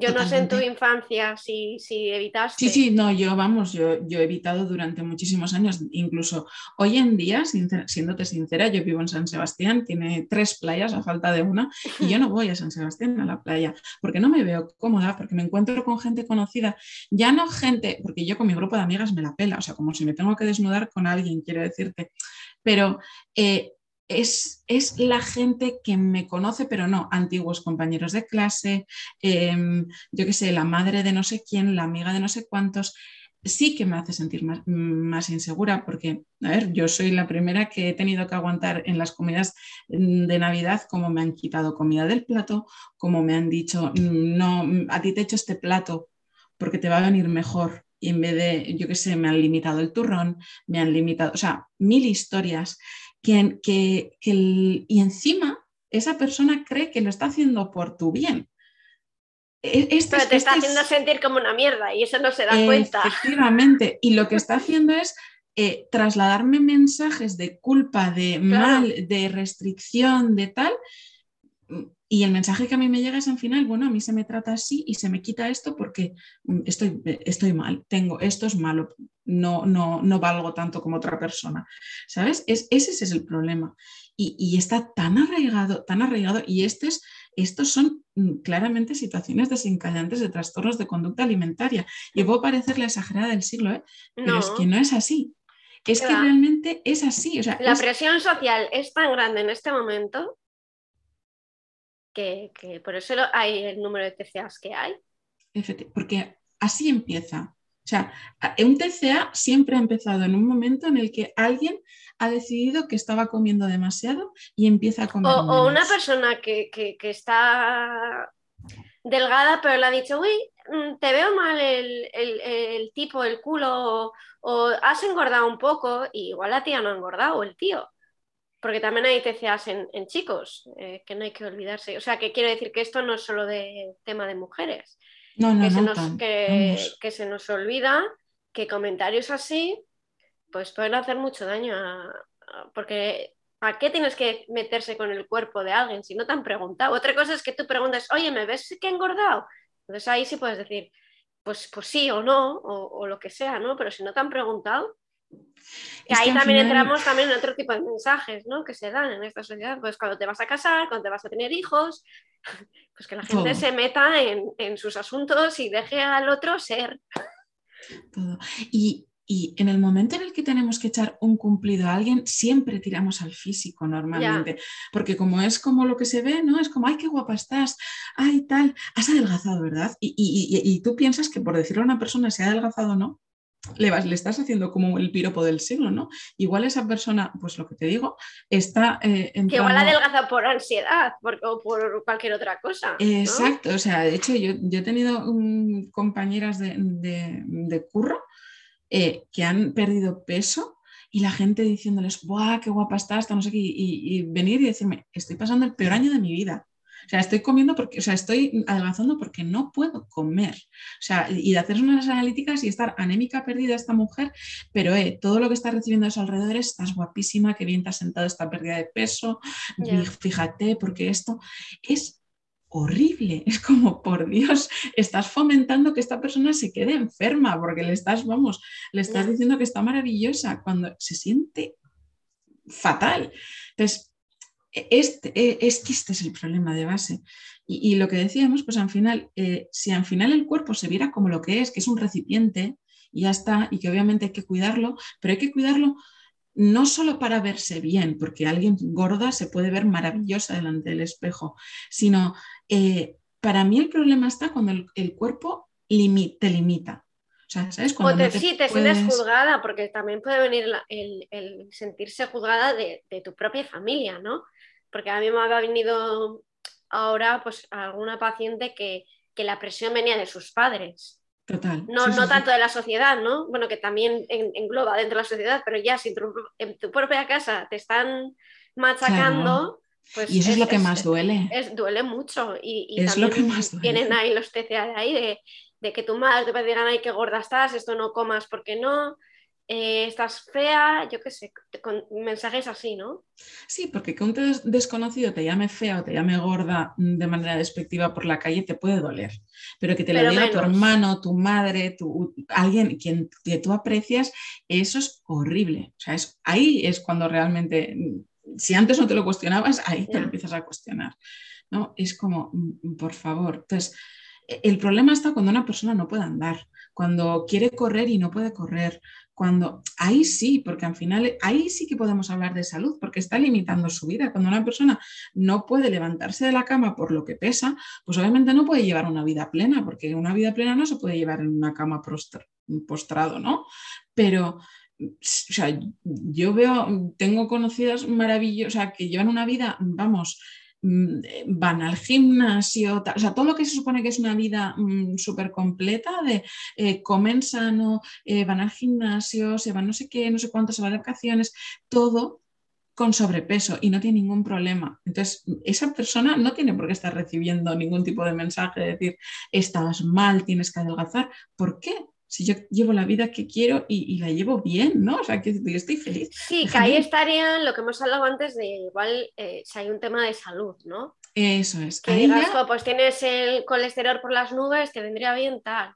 Yo no sé en tu infancia si, si, evitaste. Sí, sí, no, yo vamos, yo, yo, he evitado durante muchísimos años, incluso hoy en día, siéndote sincera, yo vivo en San Sebastián, tiene tres playas a falta de una, y yo no voy a San Sebastián a la playa, porque no me veo cómoda, porque me encuentro con gente conocida, ya no gente, porque yo con mi grupo de amigas me la pela, o sea, como si me tengo que desnudar con alguien, quiero decirte, pero eh, es, la gente que me conoce, pero no, antiguos compañeros de clase, em, yo qué sé, la madre de no sé quién, la amiga de no sé cuántos, sí que me hace sentir más, insegura porque, a ver, yo soy la primera que he tenido que aguantar en las comidas de Navidad como me han quitado comida del plato, como me han dicho, no, a ti te he hecho este plato porque te va a venir mejor y en vez de, yo qué sé, me han limitado el turrón, me han limitado, o sea, mil historias que, y encima esa persona cree que lo está haciendo por tu bien. E, este, Pero te está este haciendo sentir como una mierda y eso no se da cuenta. Efectivamente, y lo que está haciendo es eh, trasladarme mensajes de culpa, de mal, de restricción, de tal, y el mensaje que a mí me llega es al final, bueno, a mí se me trata así y se me quita esto porque mm, estoy, estoy mal, tengo, esto es malo, no, no, no valgo tanto como otra persona. ¿Sabes? Es, ese es el problema. Y, está tan arraigado, tan arraigado, y estos, estos son mm, claramente situaciones desencadenantes de trastornos de conducta alimentaria. Y puedo parecer la exagerada del siglo, ¿eh? pero es que no es así. Es que realmente es así. la presión social es tan grande en este momento que, por eso hay el número de TCAs que hay. Porque así empieza. O sea, un TCA siempre ha empezado en un momento en el que alguien ha decidido que estaba comiendo demasiado y empieza a comer. O, o una persona que, está delgada, pero le ha dicho, uy, mm, te veo mal el, tipo, el culo, o, has engordado un poco, y igual la tía no ha engordado, o el tío porque también hay TCAs en, chicos, eh, que no hay que olvidarse. O sea, que quiero decir que esto no es solo de tema de mujeres. No, no, que, se nos, que, se nos olvida que comentarios así pues pueden hacer mucho daño porque ¿a qué tienes que meterse con el cuerpo de alguien si no te han preguntado? Otra cosa es que tú preguntes, oye, ¿me ves que he engordado? Entonces ahí sí puedes decir, pues, pues sí o no, o, o lo que sea, ¿no? Pero si no te han preguntado, y ahí también entramos también en otro tipo de mensajes ¿no? que se dan en esta sociedad. Pues cuando te vas a casar, cuando te vas a tener hijos, pues que la gente se meta en, en, sus asuntos y deje al otro ser. Todo. Y, y, en el momento en el que tenemos que echar un cumplido a alguien, siempre tiramos al físico normalmente. Porque como es como lo que se ve, ¿no? Es como, ay, qué guapa estás, ay, tal, has adelgazado, ¿verdad? Y, y, y tú piensas que por decirle a una persona si ha adelgazado o no, le, vas, le estás haciendo como el piropo del siglo, ¿no? Igual esa persona, pues lo que te digo, está... Eh, Que igual adelgaza por ansiedad o por cualquier otra cosa. Exacto, o sea, de hecho yo, he tenido compañeras de, curro eh, que han perdido peso y la gente diciéndoles, ¡buah, qué guapa estás! No sé qué, y, y venir y decirme, estoy pasando el peor año de mi vida. O sea, estoy comiendo porque, o sea, estoy adelgazando porque no puedo comer. O sea, y de hacer unas analíticas y estar anémica perdida esta mujer, pero eh, todo lo que está recibiendo a su alrededor es, estás guapísima, qué bien te has sentado esta pérdida de peso, fíjate, porque esto es horrible. Es como, por Dios, estás fomentando que esta persona se quede enferma porque le estás, vamos, le estás diciendo que está maravillosa cuando se siente fatal. Entonces, este, e, es que este es el problema de base. Y, lo que decíamos, pues al final, eh, si al final el cuerpo se viera como lo que es, que es un recipiente, y ya está, y que obviamente hay que cuidarlo, pero hay que cuidarlo no solo para verse bien, porque alguien gorda se puede ver maravillosa delante del espejo, sino eh, para mí el problema está cuando el, cuerpo te limita. O, sea, ¿sabes? Cuando te, sí, te sientes juzgada, porque también puede venir el, sentirse juzgada de, de, tu propia familia, ¿no? Porque a mí me había venido ahora pues alguna paciente que, la presión venía de sus padres. Total. No, no tanto de la sociedad, ¿no? Bueno, que también engloba dentro de la sociedad, pero ya si en tu propia casa te están machacando, pues... Y eso es, lo que más duele. Es, duele mucho. Y, es lo que más duele. Tienen ahí los TCA de ahí, de, que tu madre te digan, ay, qué gorda estás, esto no comas porque no. Eh, estás fea, yo qué sé, con mensajes así, ¿no? Sí, porque que un desconocido te llame fea o te llame gorda de manera despectiva por la calle te puede doler, pero que te lo diga tu hermano, tu madre, tu, alguien quien que tú aprecias, eso es horrible. O sea, es, ahí es cuando realmente, si antes no te lo cuestionabas, ahí te lo empiezas a cuestionar. ¿no? Es como, mm, por favor. Entonces, e, el problema está cuando una persona no puede andar, cuando quiere correr y no puede correr, cuando ahí sí, porque al final ahí sí que podemos hablar de salud, porque está limitando su vida. Cuando una persona no puede levantarse de la cama por lo que pesa, pues obviamente no puede llevar una vida plena, porque una vida plena no se puede llevar en una cama postrado, ¿no? Pero o sea, yo veo, tengo conocidas maravillosas, que llevan una vida, vamos, van al gimnasio, o sea, todo lo que se supone que es una vida mm, súper completa de eh, comen sano, eh, van al gimnasio, se van no sé qué, no sé cuánto, se van de vacaciones, todo con sobrepeso y no tiene ningún problema. Entonces, esa persona no tiene por qué estar recibiendo ningún tipo de mensaje de decir, estás mal, tienes que adelgazar. ¿Por qué? Si yo llevo la vida que quiero y, la llevo bien, ¿no? O sea, que estoy feliz. Sí, que ahí estaría lo que hemos hablado antes de igual eh, si hay un tema de salud, ¿no? Eso es. Que digas, pues tienes el colesterol por las nubes, te vendría bien tal.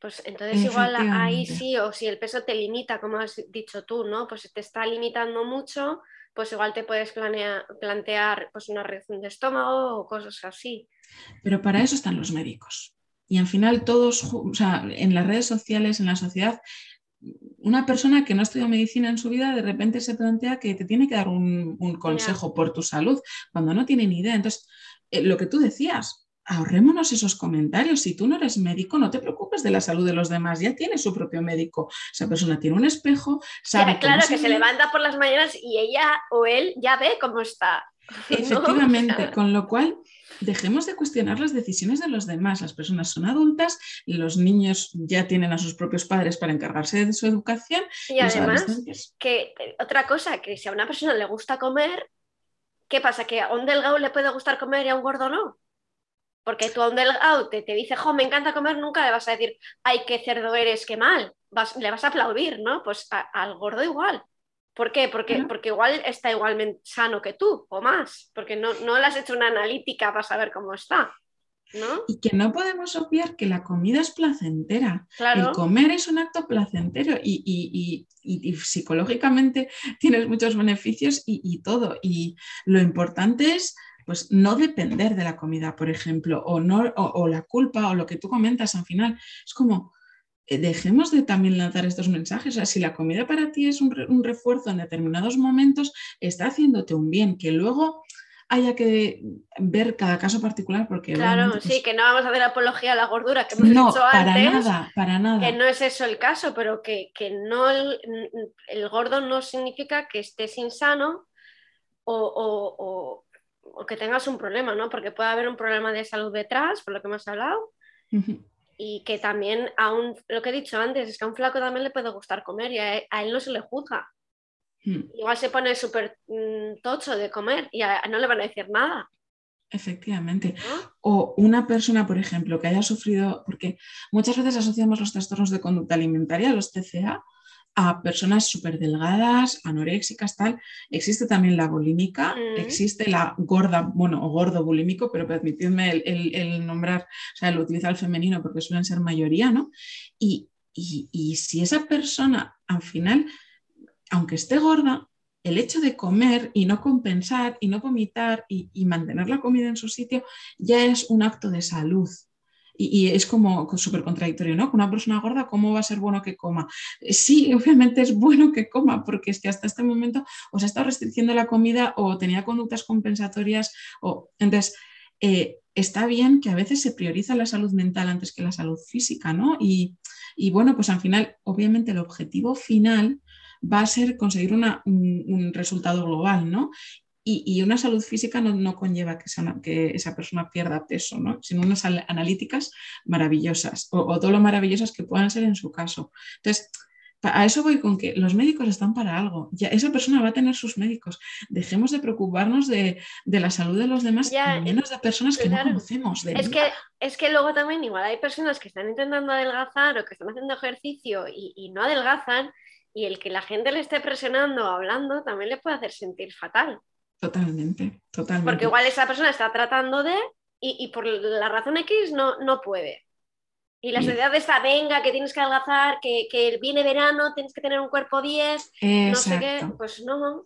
Pues entonces igual ahí sí, o si el peso te limita, como has dicho tú, ¿no? Pues te está limitando mucho, pues igual te puedes plantear pues una reacción de estómago o cosas así. Pero para eso están los médicos. Y al final todos, o sea, en las redes sociales, en la sociedad, una persona que no estudia medicina en su vida de repente se plantea que te tiene que dar un, consejo por tu salud cuando no tiene ni idea. Entonces, eh, lo que tú decías, ahorrémonos esos comentarios. Si tú no eres médico, no te preocupes de la salud de los demás. Ya tiene su propio médico. Esa persona tiene un espejo, sabe. claro, que se levanta por las mañanas y ella o él ya ve cómo está. Efectivamente, con lo cual dejemos de cuestionar las decisiones de los demás. Las personas son adultas, los niños ya tienen a sus propios padres para encargarse de su educación. Y, además, que otra cosa, que si a una persona le gusta comer, ¿qué pasa? ¿Que a un delgado le puede gustar comer y a un gordo no? Porque tú a un delgado te, dice, jo, me encanta comer, nunca le vas a decir, ay, qué cerdo eres, qué mal. le vas a aplaudir, ¿no? Pues al gordo igual. ¿Por qué? Porque, porque igual está igualmente sano que tú o más, porque no, no le has hecho una analítica para saber cómo está. ¿no? Y que no podemos obviar que la comida es placentera. El comer es un acto placentero y, psicológicamente tienes muchos beneficios y, todo. Y lo importante es pues no depender de la comida, por ejemplo, o, no, o la culpa o lo que tú comentas al final. Es como, eh, dejemos de también lanzar estos mensajes. O sea, si la comida para ti es un, refuerzo en determinados momentos, está haciéndote un bien, que luego haya que ver cada caso particular porque claro sí que no vamos a hacer apología a la gordura que hemos no, dicho para nada para nada que no es eso el caso pero que, no el, gordo no significa que estés insano o, o, que tengas un problema no porque puede haber un problema de salud detrás por lo que hemos hablado y que también aún, lo que he dicho antes, es que a un flaco también le puede gustar comer y a él, no se le juzga. Hmm. Igual se pone súper mm, tocho de comer y a, no le van a decir nada. Efectivamente. O una persona, por ejemplo, que haya sufrido, porque muchas veces asociamos los trastornos de conducta alimentaria, los TCA, a personas súper delgadas, anoréxicas, tal. Existe también la bulímica, mm. existe la gorda, bueno, o gordo bulímico, pero permitidme el, nombrar, o sea, el utilizar el femenino porque suelen ser mayoría, ¿no? Y, si esa persona al final, aunque esté gorda, el hecho de comer y no compensar y no vomitar y, y mantener la comida en su sitio ya es un acto de salud y, es como súper contradictorio, ¿no? Con una persona gorda, ¿cómo va a ser bueno que coma? Sí, obviamente es bueno que coma, porque es que hasta este momento o se ha estado restringiendo la comida o tenía conductas compensatorias. O... Entonces, eh, está bien que a veces se prioriza la salud mental antes que la salud física, ¿no? Y, bueno, pues al final, obviamente el objetivo final va a ser conseguir un, un, resultado global, ¿no? Y, una salud física no, conlleva que esa, que esa, persona pierda peso, ¿no? sino unas analíticas maravillosas o, todo lo maravillosas que puedan ser en su caso. Entonces, a eso voy con que los médicos están para algo. Ya, esa persona va a tener sus médicos. Dejemos de preocuparnos de, la salud de los demás, y menos de personas que no conocemos. es, que, es que luego también igual hay personas que están intentando adelgazar o que están haciendo ejercicio y, y no adelgazan y el que la gente le esté presionando o hablando también le puede hacer sentir fatal. Totalmente, totalmente. Porque igual esa persona está tratando de y, por la razón X no, no puede. Y la sociedad está, venga, que tienes que adelgazar, que, que viene verano, tienes que tener un cuerpo 10, no sé qué, pues no.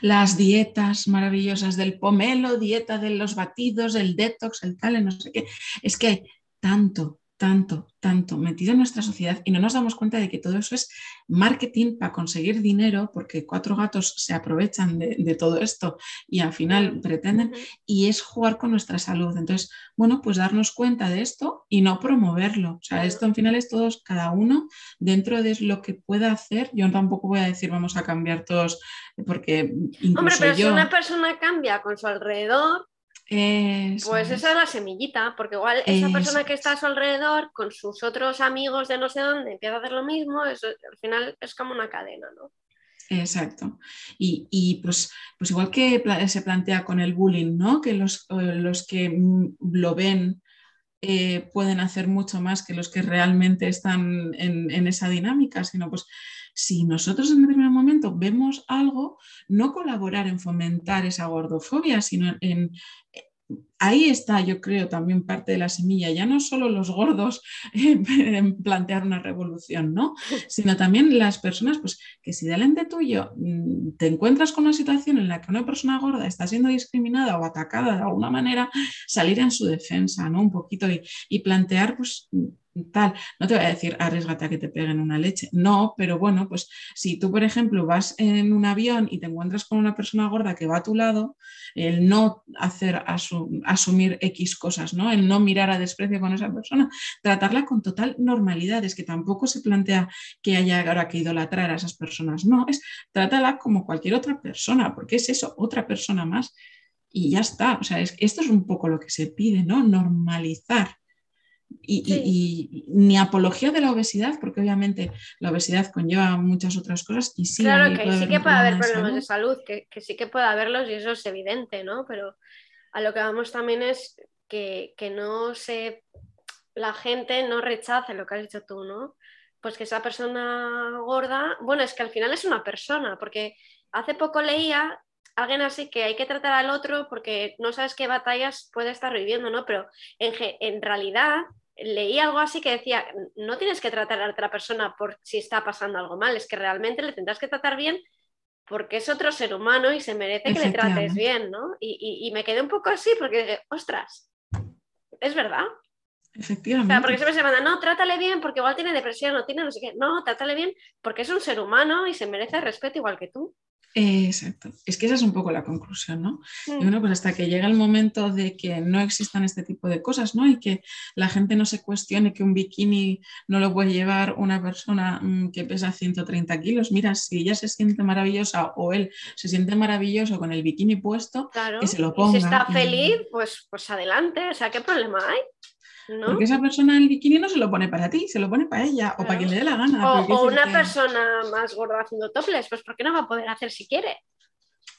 Las dietas maravillosas del pomelo, dieta de los batidos, el detox, el tal, no sé qué. Es que hay tanto, tanto, tanto metido en nuestra sociedad y no nos damos cuenta de que todo eso es marketing para conseguir dinero, porque cuatro gatos se aprovechan de, todo esto y al final pretenden, y es jugar con nuestra salud. Entonces, bueno, pues darnos cuenta de esto y no promoverlo. O sea, esto en final es todos, cada uno dentro de lo que pueda hacer. Yo tampoco voy a decir vamos a cambiar todos, porque Hombre, pero si una persona cambia con su alrededor, pues esa es la semillita, porque igual esa persona que está a su alrededor, con sus otros amigos de no sé dónde, empieza a hacer lo mismo, al final es como una cadena, ¿no? Exacto. Y, pues, pues igual que se plantea con el bullying, ¿no? Que los, los que mm, lo ven eh, pueden hacer mucho más que los que realmente están en, en esa dinámica, sino pues si nosotros en determinado momento vemos algo, no colaborar en fomentar esa gordofobia, sino en, ahí está, yo creo, también parte de la semilla, ya no solo los gordos en plantear una revolución, ¿no? Sino también las personas, pues que si delante tuyo mm, te encuentras con una situación en la que una persona gorda está siendo discriminada o atacada de alguna manera, salir en su defensa, ¿no? Un poquito y, y plantear, pues tal. No te voy a decir arriesgate a que te peguen una leche. No, pero bueno, pues si tú, por ejemplo, vas en un avión y te encuentras con una persona gorda que va a tu lado, el no hacer asumir X cosas, ¿no? El no mirar a desprecio con esa persona, tratarla con total normalidad. Es que tampoco se plantea que haya ahora que idolatrar a esas personas. No, es trátala como cualquier otra persona, porque es eso, otra persona más. Y ya está. O sea, es, esto es un poco lo que se pide, ¿no? Normalizar y, ni apología de la obesidad, porque obviamente la obesidad conlleva muchas otras cosas y sí. Claro que sí que puede haber problemas de salud, que, sí que puede haberlos y eso es evidente, ¿no? Pero a lo que vamos también es que, no se. La gente no rechace lo que has dicho tú, ¿no? Pues que esa persona gorda, bueno, es que al final es una persona, porque hace poco leía alguien así que hay que tratar al otro porque no sabes qué batallas puede estar viviendo, ¿no? Pero en, en realidad leí algo así que decía, no tienes que tratar a otra persona por si está pasando algo mal, es que realmente le tendrás que tratar bien porque es otro ser humano y se merece que le trates bien, ¿no? Y, me quedé un poco así porque dije, ostras, es verdad. Efectivamente. O sea, porque siempre se manda, no, trátale bien porque igual tiene depresión o tiene no sé qué. No, trátale bien porque es un ser humano y se merece respeto igual que tú. Exacto. Es que esa es un poco la conclusión, ¿no? Y mm. bueno, pues hasta que llega el momento de que no existan este tipo de cosas, ¿no? Y que la gente no se cuestione que un bikini no lo puede llevar una persona mm, que pesa 130 kilos. Mira, si ella se siente maravillosa o él se siente maravilloso con el bikini puesto, que se lo ponga. Y si está feliz, pues, pues adelante. O sea, ¿qué problema hay? Porque esa persona el bikini no se lo pone para ti, se lo pone para ella o para quien le dé la gana. O, una persona más gorda haciendo topless, pues ¿por qué no va a poder hacer si quiere?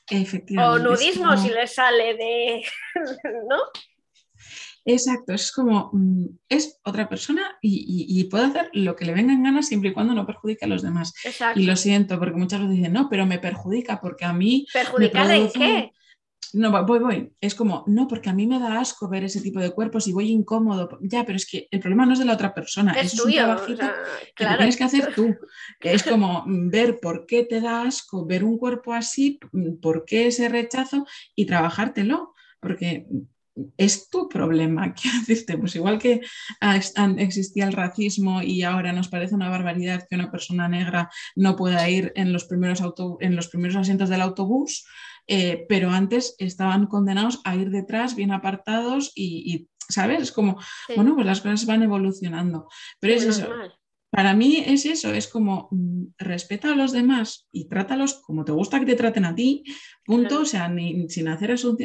Efectivamente. O nudismo si le sale de. ¿No? Exacto, es como, mm, es otra persona y, puede hacer lo que le venga en ganas siempre y cuando no perjudique a los demás. Y lo siento, porque muchas veces dicen, no, pero me perjudica porque a mí... ¿Perjudicar en qué? No, voy, voy. Es como, no, porque a mí me da asco ver ese tipo de cuerpos y voy incómodo. Ya, pero es que el problema no es de la otra persona, es, un trabajito que tienes que hacer tú. Es como ver por qué te da asco ver un cuerpo así, por qué ese rechazo y trabajártelo. Porque es tu problema. ¿Qué decirte? Pues igual que existía el racismo y ahora nos parece una barbaridad que una persona negra no pueda ir en los primeros, en los primeros asientos del autobús, eh, pero antes estaban condenados a ir detrás, bien apartados y, ¿sabes? Es como, bueno, pues las cosas van evolucionando. Pero es eso. Para mí es eso, es como mm, respeta a los demás y trátalos como te gusta que te traten a ti, punto, o sea, sin hacer eso.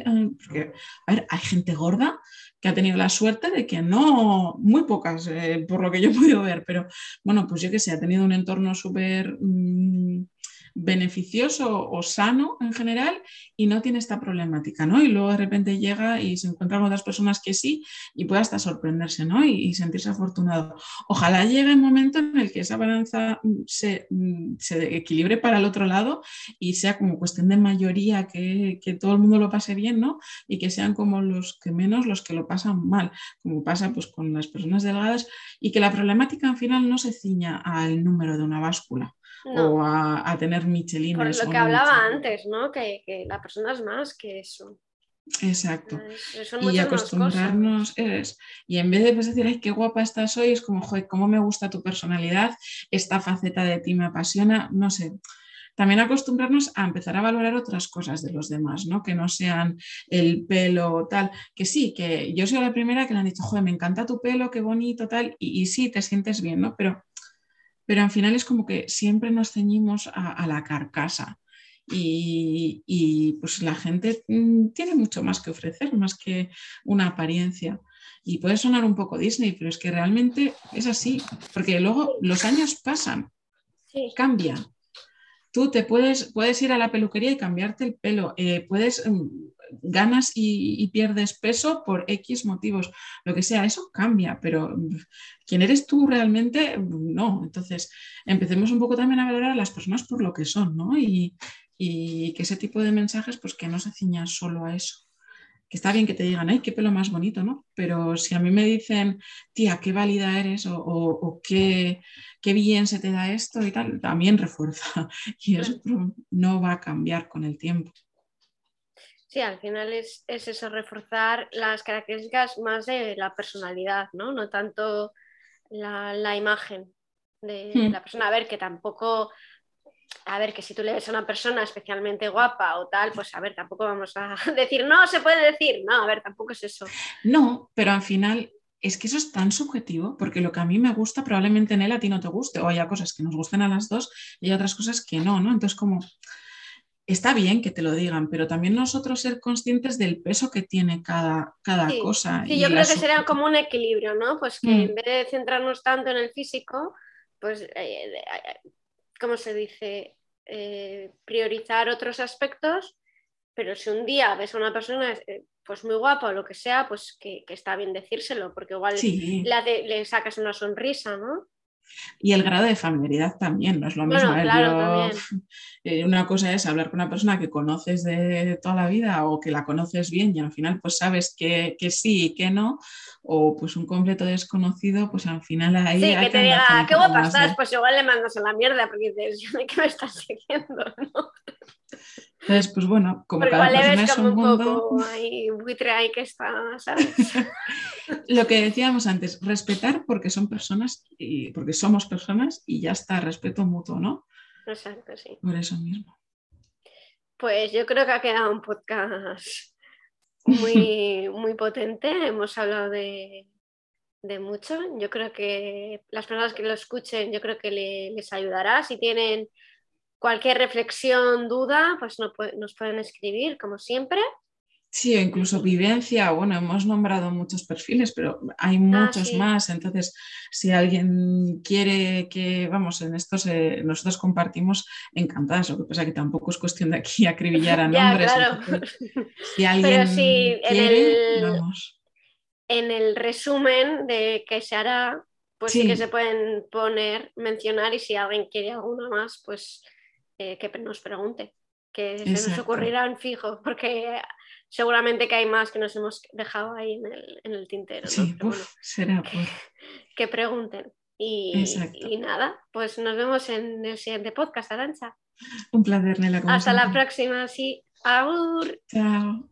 Porque, a ver, hay gente gorda que ha tenido la suerte de que no, muy pocas, eh, por lo que yo he podido ver, pero bueno, pues yo que sé, ha tenido un entorno súper mm, beneficioso o sano en general y no tiene esta problemática, ¿no? Y luego de repente llega y se encuentra con otras personas que sí y puede hasta sorprenderse, ¿no? Y, sentirse afortunado. Ojalá llegue un momento en el que esa balanza mm, se, mm, se, equilibre para el otro lado y sea como cuestión de mayoría que, que todo el mundo lo pase bien, ¿no? Y que sean como los que menos los que lo pasan mal, como pasa pues con las personas delgadas y que la problemática al final no se ciña al número de una báscula o a, tener michelines. Por lo que hablaba antes, ¿no? Que, la persona es más que eso. Exacto. y acostumbrarnos es. Y en vez de pues, decir, ay, qué guapa estás hoy, es como, joder, cómo me gusta tu personalidad, esta faceta de ti me apasiona, no sé. También acostumbrarnos a empezar a valorar otras cosas de los demás, ¿no? Que no sean el pelo tal, que sí, que yo soy la primera que le han dicho, joder, me encanta tu pelo, qué bonito, tal, y, y sí, te sientes bien, ¿no? Pero pero al final es como que siempre nos ceñimos a, la carcasa. Y, pues la gente mm, tiene mucho más que ofrecer, más que una apariencia. Y puede sonar un poco Disney, pero es que realmente es así, porque luego los años pasan, cambia. Tú te puedes, puedes ir a la peluquería y cambiarte el pelo, eh, puedes mm, ganas y, pierdes peso por X motivos, lo que sea, eso cambia, pero mm, ¿quién eres tú realmente? No. Entonces, empecemos un poco también a valorar a las personas por lo que son, ¿no? Y, que ese tipo de mensajes, pues que no se ciña solo a eso. Que está bien que te digan, ay, qué pelo más bonito, ¿no? Pero si a mí me dicen, tía, qué válida eres o, qué, qué, bien se te da esto y tal, también refuerza. Y eso no va a cambiar con el tiempo. Sí, al final es, eso, reforzar las características más de la personalidad, ¿no? No tanto la, imagen de hmm. la persona. A ver, que tampoco, a ver, que si tú le ves a una persona especialmente guapa o tal, pues a ver, tampoco vamos a decir, no, se puede decir, no, a ver, tampoco es eso. No, pero al final es que eso es tan subjetivo, porque lo que a mí me gusta probablemente en él a ti no te guste, o haya cosas que nos gusten a las dos y hay otras cosas que no, ¿no? Entonces como está bien que te lo digan, pero también nosotros ser conscientes del peso que tiene cada, cada cosa. Sí, yo creo que sería como un equilibrio, ¿no? Pues que en mm. vez de centrarnos tanto en el físico, pues, eh, eh, ¿cómo se dice? Eh, priorizar otros aspectos, pero si un día ves a una persona pues muy guapa o lo que sea, pues que, está bien decírselo, porque igual le sacas una sonrisa, ¿no? Y el grado de familiaridad también, no es lo mismo. ¿eh? Eh, una cosa es hablar con una persona que conoces de toda la vida o que la conoces bien y al final pues sabes que, sí y que no, o pues un completo desconocido, pues al final ahí... Sí, que te diga, qué guapa estás, pues igual le mandas a la mierda porque dices, ¿de qué me estás siguiendo? Entonces, pues bueno, como cada persona es un, mundo... Poco ahí, buitre ahí que está, ¿sabes? Lo que decíamos antes, respetar porque son personas y porque somos personas y ya está, respeto mutuo, ¿no? Exacto, sí. Por eso mismo. Pues yo creo que ha quedado un podcast muy, muy potente. Hemos hablado de, mucho. Yo creo que las personas que lo escuchen, yo creo que les ayudará. Si tienen Cualquier reflexión, duda, pues nos pueden escribir, como siempre. Sí, o incluso vivencia, bueno, hemos nombrado muchos perfiles, pero hay ah, muchos más. Entonces, si alguien quiere que, vamos, en estos nosotros compartimos encantadas. Lo que pasa es que tampoco es cuestión de aquí acribillar a nombres. si alguien en el, vamos. En el resumen de que se hará, pues sí. que se pueden poner, mencionar y si alguien quiere alguna más, pues eh, que nos pregunte, que se nos ocurrirán fijo, porque seguramente que hay más que nos hemos dejado ahí en el, en el tintero. Sí, será que, pregunten. Y, y, nada, pues nos vemos en el siguiente podcast, Arancha. Un placer, Nela. Hasta la próxima, sí. Aur. Chao.